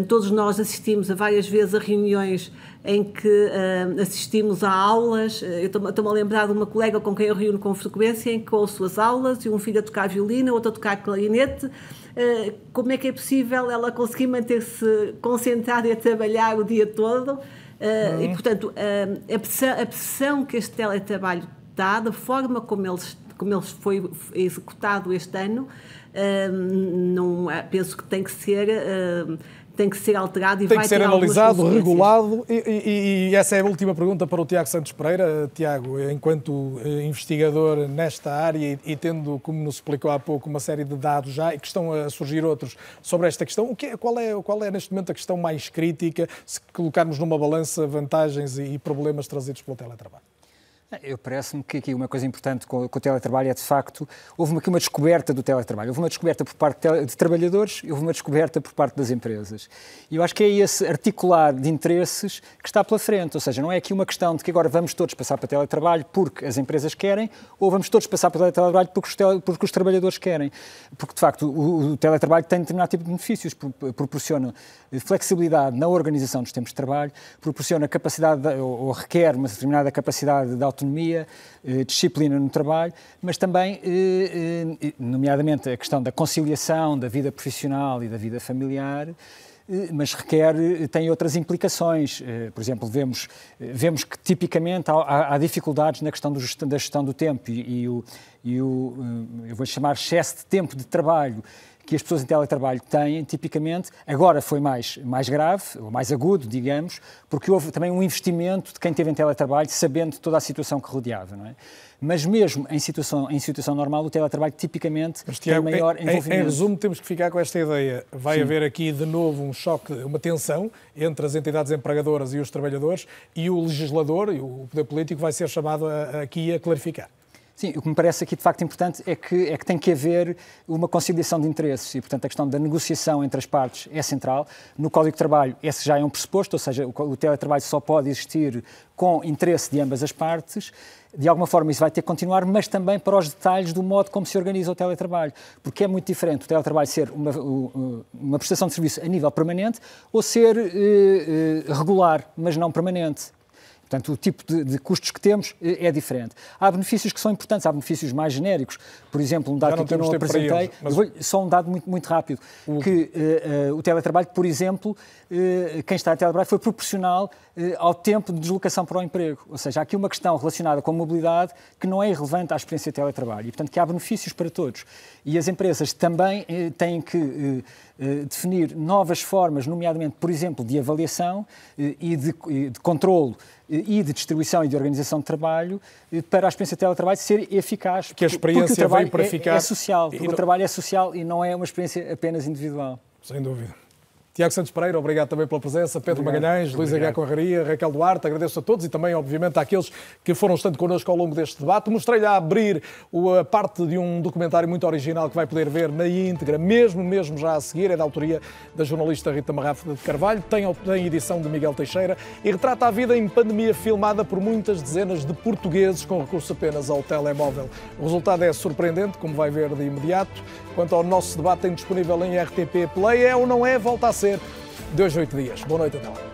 Todos nós assistimos a várias vezes a reuniões em que assistimos a aulas. Eu estou-me a lembrar de uma colega com quem eu reúno com frequência, em que ouço as aulas e um filho a tocar violino, outro a tocar clarinete. Como é que é possível ela conseguir manter-se concentrada e a trabalhar o dia todo? Uh, E, portanto, uh, a, pressão, a pressão que este teletrabalho da forma como ele, como ele foi executado este ano, uh, não, penso que tem que ser tem que ser alterado e tem vai que ser analisado, regulado. E, e, e, essa é a última pergunta para o Tiago Santos Pereira. Tiago, enquanto eh, investigador nesta área e, e, tendo, como nos explicou há pouco, uma série de dados já e que estão a surgir outros sobre esta questão, o que, qual, é, qual é neste momento a questão mais crítica se colocarmos numa balança vantagens e problemas trazidos pelo teletrabalho? Eu parece-me que aqui uma coisa importante com, o teletrabalho é, de facto, houve aqui uma descoberta do teletrabalho. Houve uma descoberta por parte de, trabalhadores e houve uma descoberta por parte das empresas. E eu acho que é esse articular de interesses que está pela frente. Ou seja, não é aqui uma questão de que agora vamos todos passar para teletrabalho porque as empresas querem ou vamos todos passar para teletrabalho porque os, tele, porque os trabalhadores querem. Porque, de facto, o, o teletrabalho tem determinado tipo de benefícios. Proporciona flexibilidade na organização dos tempos de trabalho, proporciona capacidade, de, ou, ou requer uma determinada capacidade de autonomia autonomia, eh, disciplina no trabalho, mas também, eh, eh, nomeadamente, a questão da conciliação da vida profissional e da vida familiar, mas requer, tem outras implicações. Por exemplo, vemos, vemos que tipicamente há, há dificuldades na questão do, da gestão do tempo e, e, o, e o, eu vou chamar excesso de tempo de trabalho que as pessoas em teletrabalho têm, tipicamente, agora foi mais, mais grave, ou mais agudo, digamos, porque houve também um investimento de quem teve em teletrabalho, sabendo toda a situação que rodeava, não é? Mas mesmo em situação, em situação normal, o teletrabalho tipicamente Mas, tem maior em, envolvimento. Em resumo, temos que ficar com esta ideia. Vai Sim. haver aqui de novo um choque, uma tensão entre as entidades empregadoras e os trabalhadores e o legislador e o poder político vai ser chamado a, aqui a clarificar. Sim, o que me parece aqui de facto importante é que, é que tem que haver uma conciliação de interesses e, portanto, a questão da negociação entre as partes é central. No Código de Trabalho, esse já é um pressuposto, ou seja, o, teletrabalho só pode existir com interesse de ambas as partes. De alguma forma, isso vai ter que continuar, mas também para os detalhes do modo como se organiza o teletrabalho. Porque é muito diferente o teletrabalho ser uma, uma prestação de serviço a nível permanente ou ser eh, eh, regular, mas não permanente. Portanto, o tipo de, de, custos que temos eh, é diferente. Há benefícios que são importantes, há benefícios mais genéricos. Por exemplo, um dado que eu não apresentei, eles, mas... vou, só um dado muito, muito rápido, o... que uh, uh, o teletrabalho, por exemplo, uh, quem está a teletrabalho foi proporcional ao tempo de deslocação para o emprego. Ou seja, há aqui uma questão relacionada com a mobilidade que não é irrelevante à experiência de teletrabalho. E, portanto, que há benefícios para todos. E as empresas também têm que definir novas formas, nomeadamente, por exemplo, de avaliação e de, de controlo e de distribuição e de organização de trabalho para a experiência de teletrabalho ser eficaz. Que a experiência veio para é, ficar. É social, o não... trabalho é social e não é uma experiência apenas individual. Sem dúvida. Tiago Santos Pereira, obrigado também pela presença. Pedro obrigado. Magalhães, Luís H. Conraria, Raquel Duarte, agradeço a todos e também, obviamente, àqueles que foram estando connosco ao longo deste debate. Mostrei-lhe a abrir a parte de um documentário muito original que vai poder ver na íntegra, mesmo, mesmo já a seguir. É da autoria da jornalista Rita Marrafa de Carvalho, tem, tem edição de Miguel Teixeira e retrata a vida em pandemia filmada por muitas dezenas de portugueses com recurso apenas ao telemóvel. O resultado é surpreendente, como vai ver de imediato. Quanto ao nosso debate, tem disponível em RTP Play, é ou não é, volta a ser de hoje oito dias. Boa noite, até lá.